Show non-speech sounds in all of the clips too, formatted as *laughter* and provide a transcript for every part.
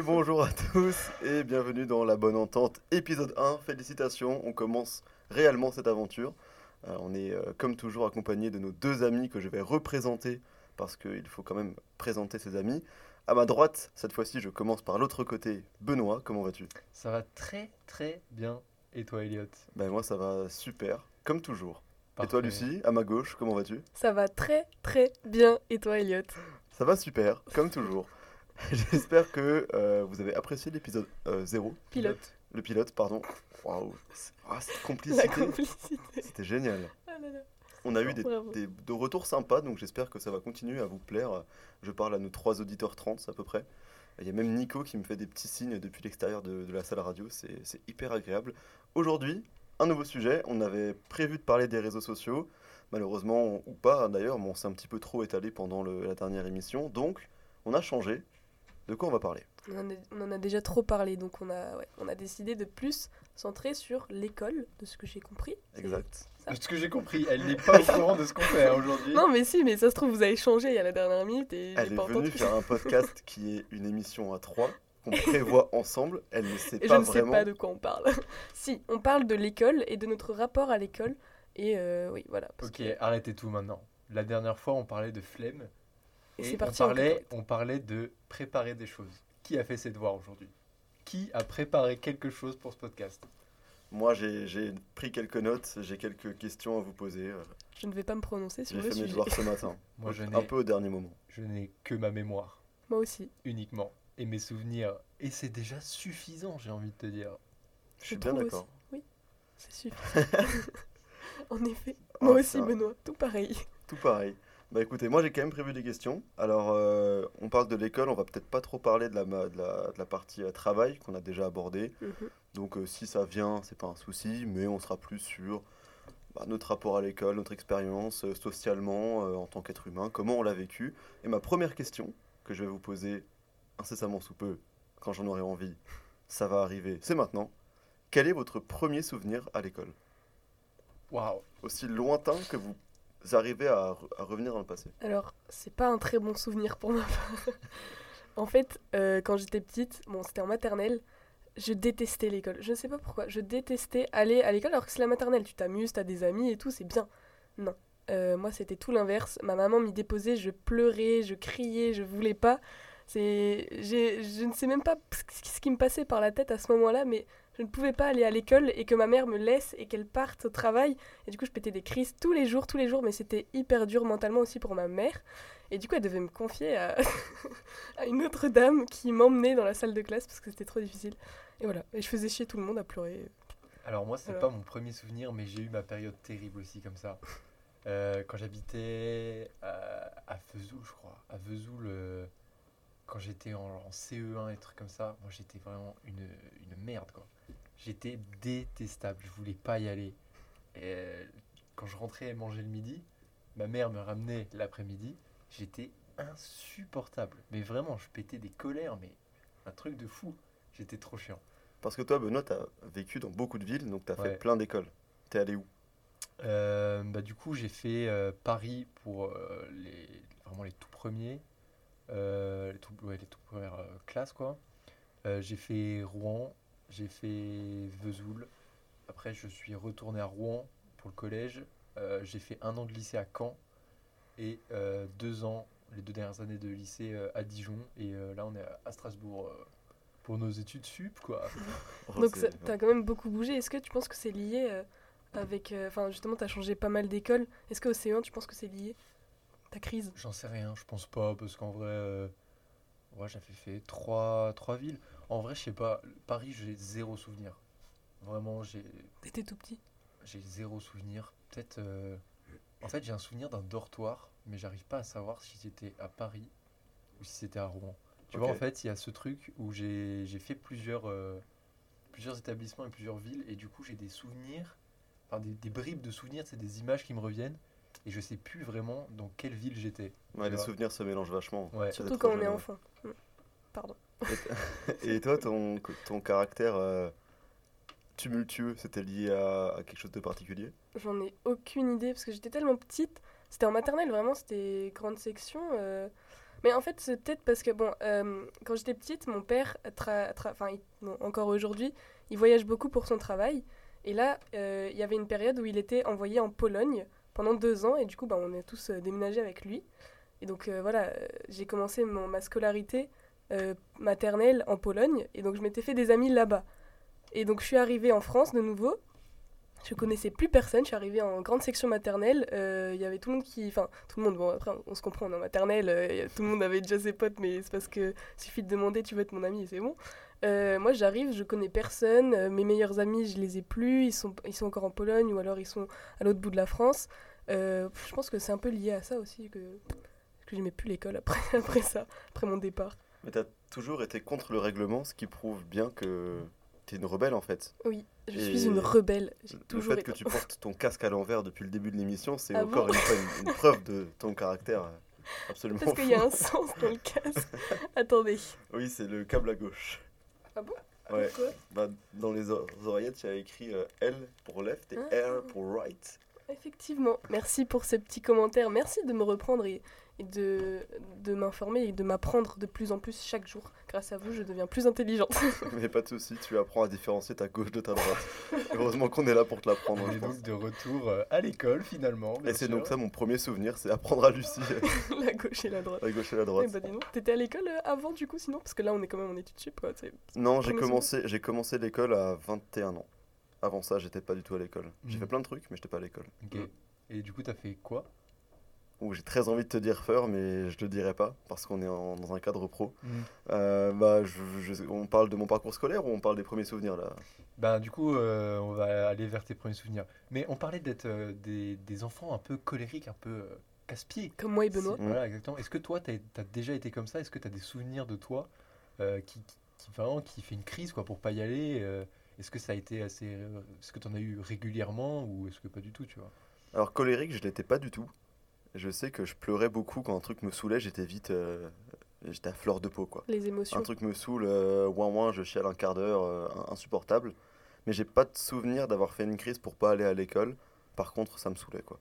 Et bonjour à tous et bienvenue dans La Bonne Entente, épisode 1. Félicitations, on commence réellement cette aventure. Euh, on est euh, comme toujours accompagné de nos deux amis que je vais représenter parce qu'il faut quand même présenter ses amis. À ma droite, cette fois-ci, je commence par l'autre côté. Benoît, comment vas-tu? Ça va très très bien. Et toi, Elliot? Ben moi, ça va super, comme toujours. Et toi, Lucie, à ma gauche, comment vas-tu? Ça va très très bien. Et toi, Elliot? Ça va super, comme toujours. *laughs* J'espère que euh, vous avez apprécié l'épisode 0, Pilote. le pilote, pardon. Waouh, ah, cette La complicité, complicité. c'était génial. Ah là là. On a eu des, Bravo. des- de retours sympas, donc j'espère que ça va continuer à vous plaire. Je parle à nos trois auditeurs 30 à peu près. Il y a même Nico qui me fait des petits signes depuis l'extérieur de, de la salle radio, c'est c'est hyper agréable. Aujourd'hui, un nouveau sujet, on avait prévu de parler des réseaux sociaux, malheureusement ou pas d'ailleurs, mais on s'est un petit peu trop étalé pendant le- la dernière émission, donc on a changé. De quoi on va parler On en, a, on en a déjà trop parlé, donc on a, ouais, on a décidé de plus centrer sur l'école, de ce que j'ai compris. Exact. De ce que j'ai compris, elle n'est pas au courant de ce qu'on fait aujourd'hui. Non, mais si, mais ça se trouve, vous avez changé il y a la dernière minute et Elle j'ai est pas venue entendu. faire un podcast *laughs* qui est une émission à trois, qu'on prévoit *laughs* ensemble. Elle ne sait Et pas je ne sais pas de quoi on parle. *laughs* si, on parle de l'école et de notre rapport à l'école. Et euh, oui, voilà. Ok, que- arrêtez tout maintenant. La dernière fois, on parlait de flemme. Et Et c'est on parlait, on parlait de préparer des choses. Qui a fait ses devoirs aujourd'hui? Qui a préparé quelque chose pour ce podcast? Moi, j'ai j'ai pris quelques notes, j'ai quelques questions à vous poser. euh, Je ne vais pas me prononcer sur J'ai le fait mes sujet. devoirs ce matin. *laughs* Moi, je un peu au dernier moment. je n'ai que ma mémoire, Moi aussi. uniquement. Et mes souvenirs. Et c'est déjà suffisant, j'ai envie de te dire. Je suis bien d'accord. aussi. Oui, c'est suffisant. *laughs* en effet. Ah, Moi aussi, Benoît. Tout pareil. Tout pareil. Bah écoutez, moi j'ai quand même prévu des questions. Alors, euh, on parle de l'école, on va peut-être pas trop parler de la, ma- de la, de la partie euh, travail qu'on a déjà abordée. Mhm. Donc, euh, si ça vient, c'est pas un souci, mais on sera plus sur bah, notre rapport à l'école, notre expérience euh, socialement euh, en tant qu'être humain, comment on l'a vécu. Et ma première question que je vais vous poser incessamment sous peu, quand j'en aurai envie, ça va arriver, c'est maintenant. Quel est votre premier souvenir à l'école? Waouh Aussi lointain que vous arrivez à, re- à revenir dans le passé. Alors, c'est pas un très bon souvenir pour ma part. en fait, euh, quand j'étais petite, bon, c'était en maternelle, je détestais l'école. Je ne sais pas pourquoi. Je détestais aller à l'école alors que c'est la maternelle. Tu t'amuses, t'as des amis et tout, c'est bien. Non. Euh, moi, c'était tout l'inverse. Ma maman m'y déposait, je pleurais, je criais, je voulais pas. C'est, je ne sais même pas ce qui me passait par la tête à ce moment-là, mais je ne pouvais pas aller à l'école et que ma mère me laisse et qu'elle parte au travail. Et du coup, je pétais des crises tous les jours, tous les jours, mais c'était hyper dur mentalement aussi pour ma mère. Et du coup, elle devait me confier à, *laughs* à une autre dame qui m'emmenait dans la salle de classe parce que c'était trop difficile. Et voilà, et je faisais chier tout le monde à pleurer. Alors moi, c'est Voilà. pas mon premier souvenir, mais j'ai eu ma période terrible aussi comme ça. Euh, quand j'habitais à, à Vesoul, je crois, à Vesoul, euh, quand j'étais en, en CE1 et trucs comme ça, moi j'étais vraiment une, une merde quoi. J'étais détestable, je voulais pas y aller. Et euh, quand je rentrais manger le midi, ma mère me ramenait l'après-midi, j'étais insupportable. Mais vraiment, je pétais des colères, mais un truc de fou. J'étais trop chiant. Parce que toi, Benoît, t'as vécu dans beaucoup de villes, donc t'as fait Ouais. plein d'écoles. T'es allé où? Euh, bah, du coup, j'ai fait euh, Paris pour euh, les, vraiment les tout premiers, les, tout, ouais, les toutes premières classes, quoi. J'ai fait Rouen, j'ai fait Vesoul. Après, je suis retourné à Rouen pour le collège. Euh, j'ai fait un an de lycée à Caen et euh, deux ans, les deux dernières années de lycée euh, à Dijon. Et euh, là, on est à- Strasbourg euh, pour nos études sup, quoi. *laughs* Oh, Donc, t'as quand même beaucoup bougé. Est-ce que tu penses que c'est lié euh, avec. euh, Enfin, justement, t'as changé pas mal d'écoles? Est-ce qu'au C1, tu penses que c'est lié? Ta crise? J'en sais rien, je pense pas, parce qu'en vrai, euh, ouais, j'avais fait trois, trois villes. En vrai, je sais pas, Paris, j'ai zéro souvenir. Vraiment, j'ai T'étais tout petit? j'ai zéro souvenir. Peut-être. euh, En fait, j'ai un souvenir d'un dortoir, mais j'arrive pas à savoir si c'était à Paris ou si c'était à Rouen. Tu vois, en fait, il y a ce truc où j'ai j'ai fait plusieurs, euh, plusieurs établissements et plusieurs villes, et du coup, j'ai des souvenirs, enfin des, des bribes de souvenirs, c'est des images qui me reviennent, et je sais plus vraiment dans quelle ville j'étais. Ouais, les vois. souvenirs se mélangent vachement. Ouais. Surtout quand on est enfant. Pardon. *laughs* Et toi, ton, ton caractère euh, tumultueux, c'était lié à, quelque chose de particulier? J'en ai aucune idée parce que j'étais tellement petite. C'était en maternelle, vraiment, c'était grande section. euh, Mais en fait, c'est peut-être parce que, bon, euh, quand j'étais petite, mon père, encore aujourd'hui, il voyage beaucoup pour son travail. Et là, il y avait une période où il était envoyé en Pologne pendant deux ans. Et du coup, bah, on est tous déménagés avec lui. Et donc, voilà, j'ai commencé mon- ma scolarité euh, maternelle en Pologne. Et donc, je m'étais fait des amis là-bas. Et donc, je suis arrivée en France de nouveau. Je connaissais plus personne, je suis arrivée en grande section maternelle, euh, il y avait tout le monde qui... Enfin, tout le monde, bon après on se comprend, on est en maternelle, euh, tout le monde avait déjà ses potes, mais c'est parce que suffit de demander, tu veux être mon ami et c'est bon. Euh, moi j'arrive, je connais personne, euh, mes meilleurs amis je les ai plus, ils sont, ils sont encore en Pologne ou alors ils sont à l'autre bout de la France. Euh, je pense que c'est un peu lié à ça aussi, que, que j'aimais plus l'école après, *laughs* après ça, après mon départ. Mais t'as toujours été contre le règlement, ce qui prouve bien que t'es une rebelle en fait. Oui, je Et suis une rebelle, Le fait été... que tu portes ton casque à l'envers depuis le début de l'émission, c'est Ah encore bon une fois une, preuve de ton caractère euh, absolument Parce qu'il y a un sens dans le casque. *laughs* Attendez. Oui, c'est le câble à gauche. Ah bon? Ouais. Pourquoi? Bah, dans les or- oreillettes, il y a écrit euh, L pour left et Ah. R pour right. Effectivement. Merci pour ces petits commentaires. Merci de me reprendre et, et de, de m'informer et de m'apprendre de plus en plus chaque jour. Grâce à vous, je deviens plus intelligente. *laughs* Mais pas de souci, tu apprends à différencier ta gauche de ta droite. *laughs* Heureusement qu'on est là pour te l'apprendre. On est donc de retour euh, à l'école finalement. Et c'est donc ça mon premier souvenir, c'est apprendre à Lucie *laughs* la gauche et la droite. la gauche et la droite. bah dis donc, t'étais à l'école euh, avant du coup sinon? Parce que là on est quand même en études sup quoi. Non, j'ai commencé, j'ai commencé l'école à 21 ans. Avant ça, j'étais pas du tout à l'école. J'ai Mhm. fait plein de trucs, mais j'étais pas à l'école. Ok. Et du coup, t'as fait quoi? Ouh, j'ai très envie de te dire Feur, mais je le dirai pas parce qu'on est en- dans un cadre pro. Hmm. Euh, bah, je- je- on parle de mon parcours scolaire ou on parle des premiers souvenirs là? Ben, du coup, euh, on va aller vers tes premiers souvenirs. Mais on parlait d'être euh, des, des enfants un peu colériques, un peu euh, casse-pieds. Comme moi et Benoît. C'est- Voilà, exactement. Est-ce que toi, tu as, déjà été comme ça? Est-ce que tu as des souvenirs de toi euh, qui, qui, qui- vraiment, qui fait une crise quoi, pour pas y aller euh, Est-ce que ça a été assez. Est-ce que tu en as eu régulièrement ou est-ce que pas du tout, tu vois? Alors colérique, je l'étais pas du tout. Je sais que je pleurais beaucoup quand un truc me saoulait, j'étais vite, euh, j'étais à fleur de peau quoi. Les émotions. Un truc me saoule, euh, ouin ouin, je chiale un quart d'heure, euh, insupportable. Mais j'ai pas de souvenir d'avoir fait une crise pour pas aller à l'école. Par contre, ça me saoulait quoi.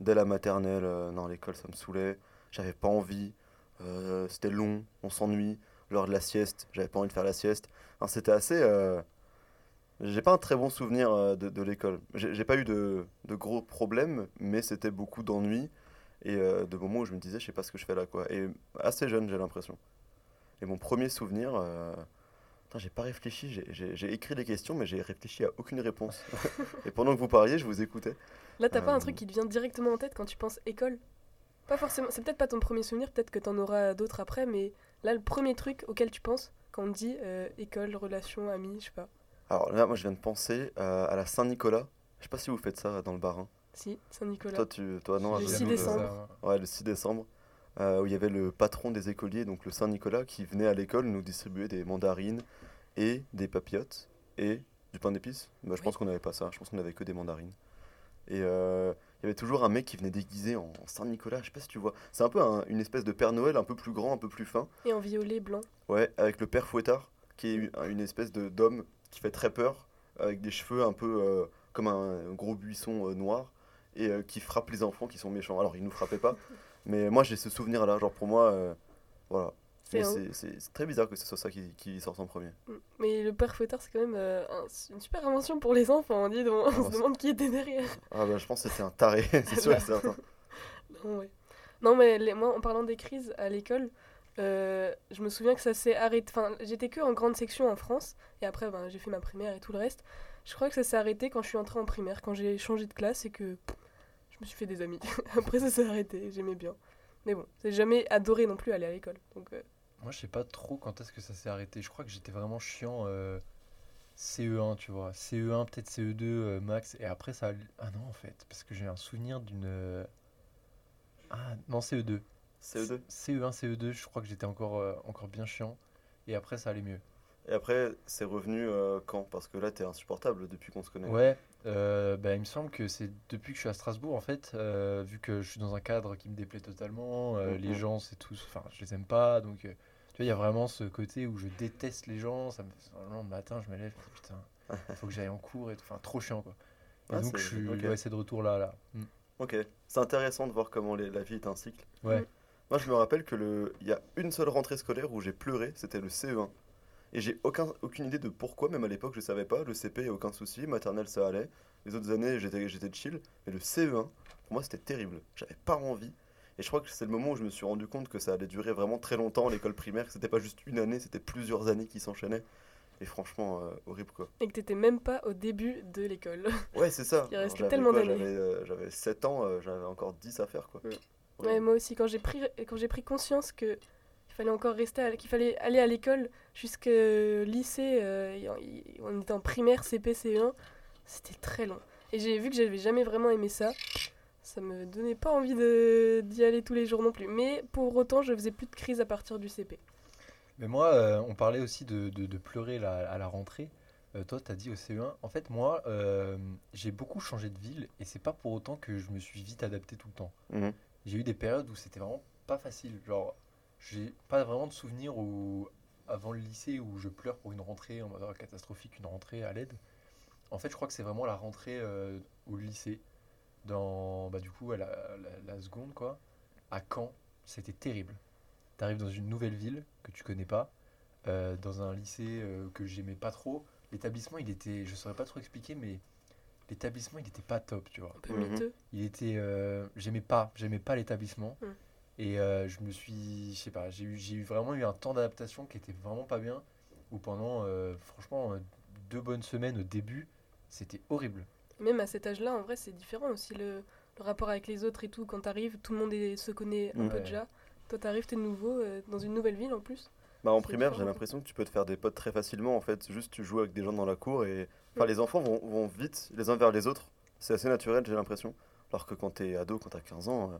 Dès la maternelle, euh, non, l'école ça me saoulait. J'avais pas envie. C'était long, on s'ennuie. L'heure de la sieste, j'avais pas envie de faire la sieste. Enfin, c'était assez. J'ai pas un très bon souvenir de, de l'école. J'ai j'ai pas eu de, de gros problèmes, mais c'était beaucoup d'ennuis et euh, de moments où je me disais, je sais pas ce que je fais là quoi. Et assez jeune, j'ai l'impression. Et mon premier souvenir, euh, j'ai pas réfléchi, j'ai- écrit des questions, mais j'ai réfléchi à aucune réponse. *laughs* et pendant que vous parliez, je vous écoutais. Là t'as pas Euh, un truc qui te vient directement en tête quand tu penses école? Pas forcément. C'est peut-être pas ton premier souvenir, peut-être que t'en auras d'autres après, mais là le premier truc auquel tu penses quand on te dit euh, école, relation, amis, je sais pas. Alors là, moi, je viens de penser euh, à la Saint-Nicolas. Je sais pas si vous faites ça dans le Barin. Si, Saint-Nicolas. Toi, tu, toi, non. Le à 6 Genève, décembre. Ouais, le 6 décembre. euh, où il y avait le patron des écoliers, donc le Saint-Nicolas, qui venait à l'école nous distribuer des mandarines et des papillotes et du pain d'épices. Bah, je Oui. pense qu'on n'avait pas ça, je pense qu'on avait que des mandarines. Et euh, il y avait toujours un mec qui venait déguisé en Saint-Nicolas, je sais pas si tu vois. C'est un peu un- une espèce de Père Noël un peu plus grand, un peu plus fin. Et en violet blanc. Ouais, avec le père Fouettard, qui est une- espèce de d'homme qui fait très peur, avec des cheveux un peu euh, comme un, gros buisson euh, noir, et euh, qui frappe les enfants qui sont méchants. Alors, il nous frappait pas, *laughs* mais moi j'ai ce souvenir-là, genre pour moi, euh, voilà. C'est Mais très bizarre que ce soit ça qui, qui sorte en premier. Mm. Mais le père fouettard, c'est quand même euh, un- une super invention pour les enfants. On, dit, on, bah, se c'est- demande qui était derrière. Ah bah je pense que c'était un taré, *laughs* c'est sûr et certain. *laughs* Non, ouais. Non, mais les- moi, en parlant des crises à l'école, euh, je me souviens que ça s'est arrêté. Enfin, j'étais que en grande section en France, et après, ben, j'ai fait ma primaire et tout le reste. Je crois que ça s'est arrêté quand je suis entrée en primaire, quand j'ai changé de classe et que pff, me suis fait des amis. *laughs* après, ça s'est arrêté, j'aimais bien. Mais bon, j'ai jamais adoré non plus aller à l'école. Donc, euh, Moi, je sais pas trop quand est-ce que ça s'est arrêté. Je crois que j'étais vraiment chiant euh, CE1, tu vois. CE1, peut-être CE2 euh, max. Et après, ça. Ah non, en fait. Parce que j'ai un souvenir d'une. Ah, non, CE2. CE2. CE1, CE2, je crois que j'étais encore, euh, encore bien chiant. Et après, ça allait mieux. Et après, c'est revenu euh, quand? Parce que là, t'es insupportable depuis qu'on se connaît. Ouais, euh, bah, il me semble que c'est depuis que je suis à Strasbourg, en fait, euh, vu que je suis dans un cadre qui me déplaît totalement, euh, les Mhm. gens, c'est tous, enfin, je les aime pas, donc, euh, tu vois, il y a vraiment ce côté où je déteste les gens, ça me, vraiment, le matin, je me lève, putain, il faut que j'aille en cours et tout, enfin, trop chiant, quoi. Et Ah, donc, je suis, ok. ouais, de retour là, là. Mm. Ok, c'est intéressant de voir comment les- la vie est un cycle. Ouais, Mm. Moi, je me rappelle que le, il y a une seule rentrée scolaire où j'ai pleuré, c'était le CE1. Et j'ai aucun, aucune idée de pourquoi, même à l'époque, je savais pas. Le CP, aucun souci, maternelle, ça allait. Les autres années, j'étais, j'étais chill. Mais le CE1, pour moi, c'était terrible. J'avais pas envie. Et je crois que c'est le moment où je me suis rendu compte que ça allait durer vraiment très longtemps, l'école primaire, que c'était pas juste une année, c'était plusieurs années qui s'enchaînaient. Et franchement, euh, horrible quoi. Et que t'étais même pas au début de l'école. *laughs* Ouais, c'est ça. Il restait j'avais tellement d'années. J'avais, euh, j'avais 7 ans, euh, j'avais encore 10 à faire quoi. Ouais. Ouais, moi aussi, quand j'ai pris, quand j'ai pris conscience que qu'il fallait encore rester, à- qu'il fallait aller à l'école jusqu'au lycée, euh, et en- y- on était en primaire, CP, CE1, c'était très long. Et j'ai vu que j'avais jamais vraiment aimé ça. Ça me donnait pas envie d'y aller tous les jours non plus. Mais pour autant, je faisais plus de crise à partir du CP. Mais moi, euh, on parlait aussi de, de- de pleurer la- à la rentrée. Euh, toi, tu as dit au CE1. En fait, moi, euh, j'ai beaucoup changé de ville et c'est pas pour autant que je me suis vite adapté tout le temps. Mhm. J'ai eu des périodes où c'était vraiment pas facile. Genre, j'ai pas vraiment de souvenirs où, avant le lycée où je pleure pour une rentrée en mode oh, catastrophique, une rentrée à l'aide. En fait, je crois que c'est vraiment la rentrée euh, au lycée, dans, bah, du coup, à la, la- la seconde, quoi, à Caen. C'était terrible. T'arrives dans une nouvelle ville que tu connais pas, euh, dans un lycée euh, que j'aimais pas trop. L'établissement, il était, je saurais pas trop expliquer, mais l'établissement, il était pas top, tu vois Un peu il était j'aimais pas j'aimais pas l'établissement Mm. Et euh, je me suis je sais pas j'ai eu j'ai eu vraiment eu un temps d'adaptation qui était vraiment pas bien où pendant euh, franchement euh, deux bonnes semaines au début c'était horrible Même à cet âge-là, en vrai, c'est différent aussi le, le rapport avec les autres et tout. Quand t'arrives, tout le monde est- se connaît un peu déjà. Toi, t'arrives, t'es nouveau euh, dans une nouvelle ville en plus. Bah, en primaire, j'ai l'impression que tu peux te faire des potes très facilement en fait. Juste tu joues avec des gens dans la cour et. Enfin, Mm. les enfants vont, vont vite les uns vers les autres. C'est assez naturel, j'ai l'impression. Alors que quand t'es ado, quand t'as 15 ans, euh,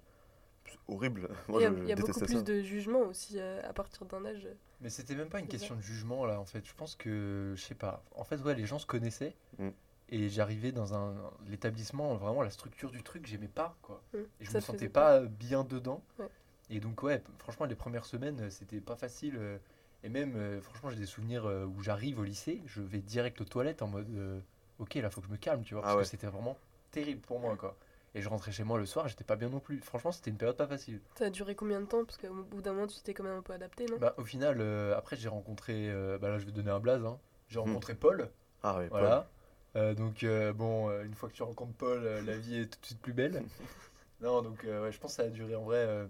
horrible. *laughs* Moi, il y a, je, il y a beaucoup plus de jugement aussi euh, à partir d'un âge. mais c'était même pas une ça. question de jugement là en fait je pense que je sais pas en fait ouais les gens se connaissaient Mm. et j'arrivais dans un l'établissement vraiment la structure du truc j'aimais pas quoi Mm. et je Ça me sentais pas bien dedans. Ouais. Et donc, ouais, franchement, les premières semaines, euh, c'était pas facile. euh, Et même, euh, franchement, j'ai des souvenirs euh, où j'arrive au lycée, je vais direct aux toilettes en mode euh, Ok, là, faut que je me calme, tu vois. Ah Parce ouais. que c'était vraiment terrible pour moi, quoi. Et je rentrais chez moi le soir, j'étais pas bien non plus. Franchement, c'était une période pas facile. Ça a duré combien de temps? Parce qu'au bout d'un moment, tu t'es quand même un peu adapté, non? Bah, au final, euh, après, j'ai rencontré. euh, bah là, je vais donner un blaze. hein. J'ai Hmm. rencontré Paul. Ah oui, Paul. Voilà. Euh, donc, euh, bon, euh, une fois que tu rencontres Paul, euh, la vie est tout de suite plus belle. *laughs* non, donc, euh, ouais, je pense que ça a duré en vrai euh,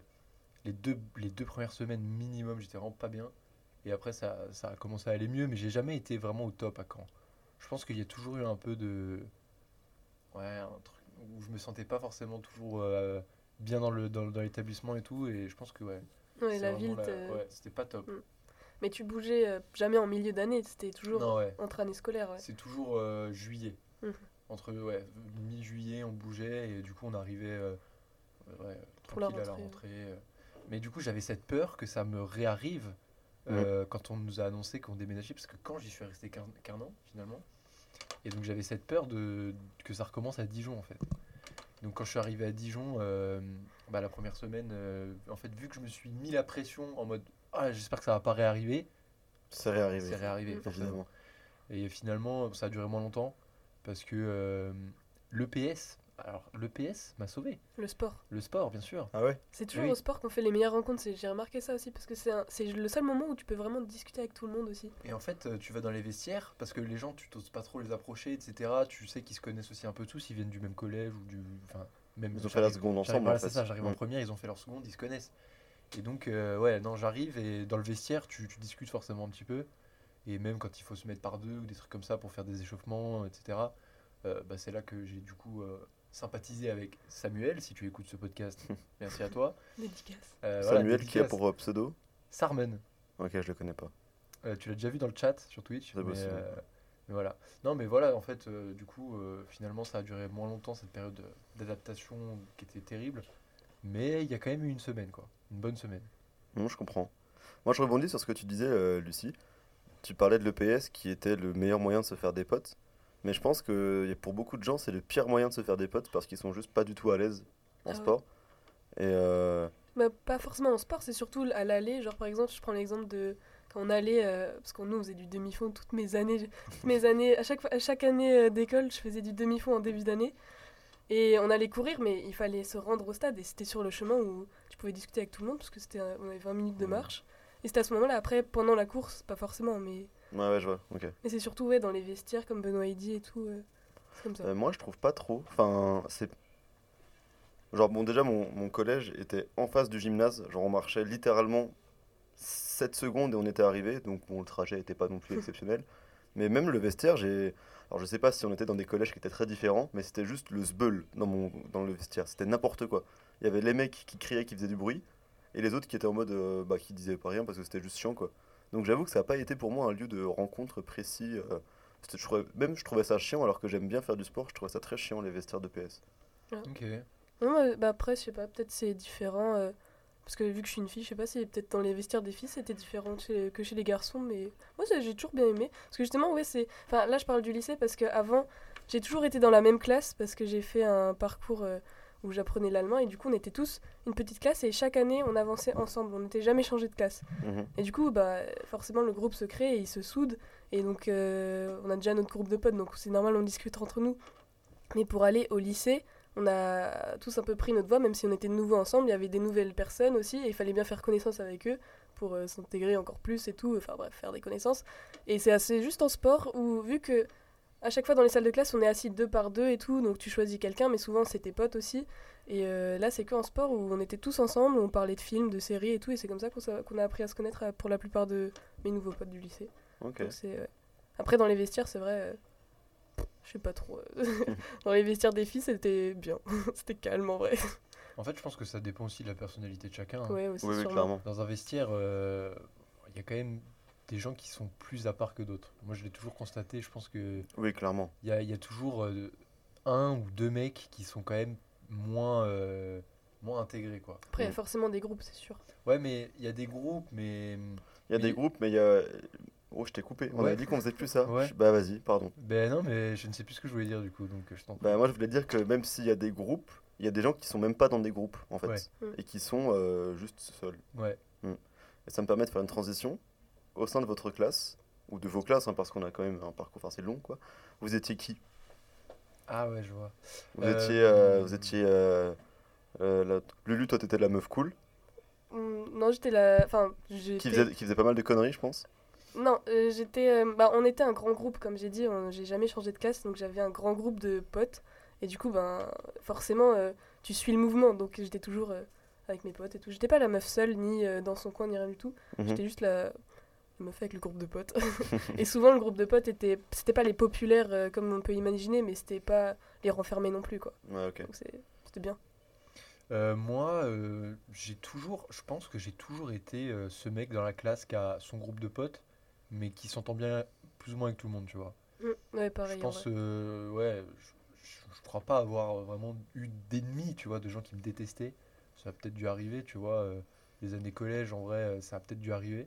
les, deux, les deux premières semaines minimum, j'étais vraiment pas bien. Et après, ça, ça a commencé à aller mieux, mais j'ai jamais été vraiment au top à Caen. Je pense qu'il y a toujours eu un peu de. Ouais, un truc où je me sentais pas forcément toujours euh, bien dans le dans, dans l'établissement et tout, et je pense que, ouais. La ville. la- Ouais, c'était pas top. Mais tu bougeais euh, jamais en milieu d'année, c'était toujours Non, ouais. entre années scolaires. Ouais. C'est toujours euh, juillet. Mhm. Entre ouais, mi-juillet, on bougeait et du coup on arrivait euh, ouais, Pour la tranquille à la rentrée, euh. Mais du coup j'avais cette peur que ça me réarrive euh, quand on nous a annoncé qu'on déménageait, parce que quand j'y suis resté qu'un qu'un an finalement, et donc j'avais cette peur de, que ça recommence à Dijon en fait. Donc quand je suis arrivé à Dijon, euh, bah, la première semaine, euh, en fait vu que je me suis mis la pression en mode ah j'espère que ça va pas réarriver, C'est réarrivé. c'est réarrivé. Mm. forcément. Évidemment. Et finalement, ça a duré moins longtemps parce que euh, l'EPS, alors l'EPS m'a sauvé. Le sport. Le sport, bien sûr. Ah ouais? C'est toujours Oui. au sport qu'on fait les meilleures rencontres. J'ai remarqué ça aussi parce que c'est le seul moment où tu peux vraiment discuter avec tout le monde aussi. Et en fait, euh, tu vas dans les vestiaires parce que les gens, tu t'oses pas trop les approcher, etc. Tu sais qu'ils se connaissent aussi un peu tous, ils viennent du même collège ou du. Enfin, même. Ils ont fait la seconde ensemble Voilà, en fait. c'est ça, j'arrive en Mm. première, ils ont fait leur seconde, ils se connaissent. Et donc, euh, ouais, non, j'arrive et dans le vestiaire, tu, tu discutes forcément un petit peu. Et même quand il faut se mettre par deux ou des trucs comme ça pour faire des échauffements, etc., euh, bah, c'est là que j'ai du coup euh, sympathisé avec Samuel, si tu écoutes ce podcast. *laughs* Merci à toi. Dédicace. Euh, voilà, Samuel qui a pour euh, pseudo Sarmen. Ok, je le connais pas. Euh, tu l'as déjà vu dans le chat sur Twitch. Mais, possible. euh, mais voilà. Non, mais voilà, en fait, euh, du coup, euh, finalement, ça a duré moins longtemps cette période de- d'adaptation qui était terrible. Mais il y a quand même eu une semaine, quoi. Une bonne semaine. Non, je comprends. Moi, je rebondis sur ce que tu disais, euh, Lucie. Tu parlais de l'EPS qui était le meilleur moyen de se faire des potes. Mais je pense que pour beaucoup de gens, c'est le pire moyen de se faire des potes parce qu'ils sont juste pas du tout à l'aise en Ah ouais. sport. Et euh, Bah, pas forcément en sport, c'est surtout à l'aller. Genre, par exemple, je prends l'exemple de quand on allait, euh, parce qu'on nous on faisait du demi-fond toutes mes années, toutes mes années, à chaque, à chaque année euh, d'école, je faisais du demi-fond en début d'année. Et on allait courir, mais il fallait se rendre au stade. Et c'était sur le chemin où tu pouvais discuter avec tout le monde, parce que c'était on avait 20 minutes de marche. Et c'était à ce moment-là, après, pendant la course, pas forcément, mais, Ouais, ouais, je vois. Ok. mais c'est surtout ouais, dans les vestiaires, comme Benoît dit et tout. euh, c'est comme ça. Euh, moi, je trouve pas trop. Enfin, c'est. Genre, bon, déjà, mon, mon collège était en face du gymnase. Genre, on marchait littéralement 7 secondes et on était arrivé. Donc, bon, le trajet était pas non plus *laughs* exceptionnel. Mais même le vestiaire, j'ai. Alors, je sais pas si on était dans des collèges qui étaient très différents, mais c'était juste le sbeul dans, mon, dans le vestiaire. C'était n'importe quoi. Il y avait les mecs qui criaient, qui faisaient du bruit, et les autres qui étaient en mode. euh, bah, qui disaient pas rien parce que c'était juste chiant, quoi. Donc, j'avoue que ça n'a pas été pour moi un lieu de rencontre précis. euh, c'était- je trouvais- même je trouvais ça chiant alors que j'aime bien faire du sport, je trouvais ça très chiant les vestiaires de PS. Ok. Non, bah après, je sais pas, peut-être c'est différent. euh, parce que vu que je suis une fille, je sais pas si peut-être dans les vestiaires des filles c'était différent chez- que chez les garçons, mais moi j'ai toujours bien aimé. Parce que justement, ouais, c'est. Enfin, là je parle du lycée parce qu'avant, j'ai toujours été dans la même classe parce que j'ai fait un parcours euh, où j'apprenais l'allemand et du coup, on était tous une petite classe et chaque année on avançait ensemble, on n'était jamais changé de classe. Mhm. Et du coup, bah, forcément, le groupe se crée et il se soude. Et donc, euh, on a déjà notre groupe de potes, donc c'est normal, on discute entre nous. Mais pour aller au lycée, on a tous un peu pris notre voie, même si on était nouveaux ensemble, il y avait des nouvelles personnes aussi, et il fallait bien faire connaissance avec eux pour euh, s'intégrer encore plus et tout, enfin bref, faire des connaissances. Et c'est assez juste en sport où, vu que à chaque fois dans les salles de classe, on est assis deux par deux et tout, donc tu choisis quelqu'un, mais souvent c'est tes potes aussi. Et euh, là, c'est que en sport où on était tous ensemble, on parlait de films, de séries et tout, et c'est comme ça qu'on a appris à se connaître euh, pour la plupart de mes nouveaux potes du lycée. Donc ouais. Après, dans les vestiaires, c'est vrai, euh, je sais pas trop. euh, *laughs* *laughs* dans les vestiaires des filles, c'était bien. *laughs* c'était calme en vrai. En fait, je pense que ça dépend aussi de la personnalité de chacun. hein. Ouais, aussi, Oui, clairement. Dans un vestiaire, euh, il y a quand même des gens qui sont plus à part que d'autres. Moi, je l'ai toujours constaté. Je pense que Oui, clairement. il y a, il y a toujours euh, un ou deux mecs qui sont quand même moins, euh, moins intégrés, quoi. Après, il y a Mm. forcément des groupes, c'est sûr. Ouais, mais il y a des groupes, mais Il y a des groupes, mais il y a. Oh, je t'ai coupé. On Ouais. a dit qu'on faisait plus ça. Ouais. Je- Bah, vas-y, pardon. ben non, mais je ne sais plus ce que je voulais dire du coup, donc je t'en. Bah, moi, je voulais dire que même s'il y a des groupes, il y a des gens qui sont même pas dans des groupes, en fait. Ouais. Mm. Et qui sont euh, juste seuls. Ouais. Et ça me permet de faire une transition au sein de votre classe, ou de vos classes, hein, parce qu'on a quand même un parcours assez long, quoi. Vous étiez qui? Ah ouais, je vois. Vous Euh, étiez. euh, vous étiez. euh, euh, la- Lulu, toi, t'étais la meuf cool, Mm, non, j'étais la. Enfin, qui j'étais. faisait, qui faisait pas mal de conneries, je pense. Non, euh, j'étais. euh, bah, on était un grand groupe, comme j'ai dit. on- J'ai jamais changé de classe, donc j'avais un grand groupe de potes. Et du coup, ben, forcément, euh, tu suis le mouvement. Donc j'étais toujours euh, avec mes potes et tout. J'étais pas la meuf seule, ni euh, dans son coin, ni rien du tout. Mhm. J'étais juste la, la meuf avec le groupe de potes. *laughs* et souvent, le groupe de potes était. C'était pas les populaires euh, comme on peut imaginer, mais c'était pas les renfermés non plus, quoi. Ouais, ok. Donc c'est- c'était bien. Euh, moi, euh, j'ai toujours, je pense que j'ai toujours été euh, ce mec dans la classe qui a son groupe de potes, mais qui s'entend bien plus ou moins avec tout le monde, tu vois. Mm, Ouais, pareil. je en pense, vrai. euh, ouais, je, je, je crois pas avoir vraiment eu d'ennemis, tu vois, de gens qui me détestaient. Ça a peut-être dû arriver, tu vois, euh, les années collège, en vrai, ça a peut-être dû arriver.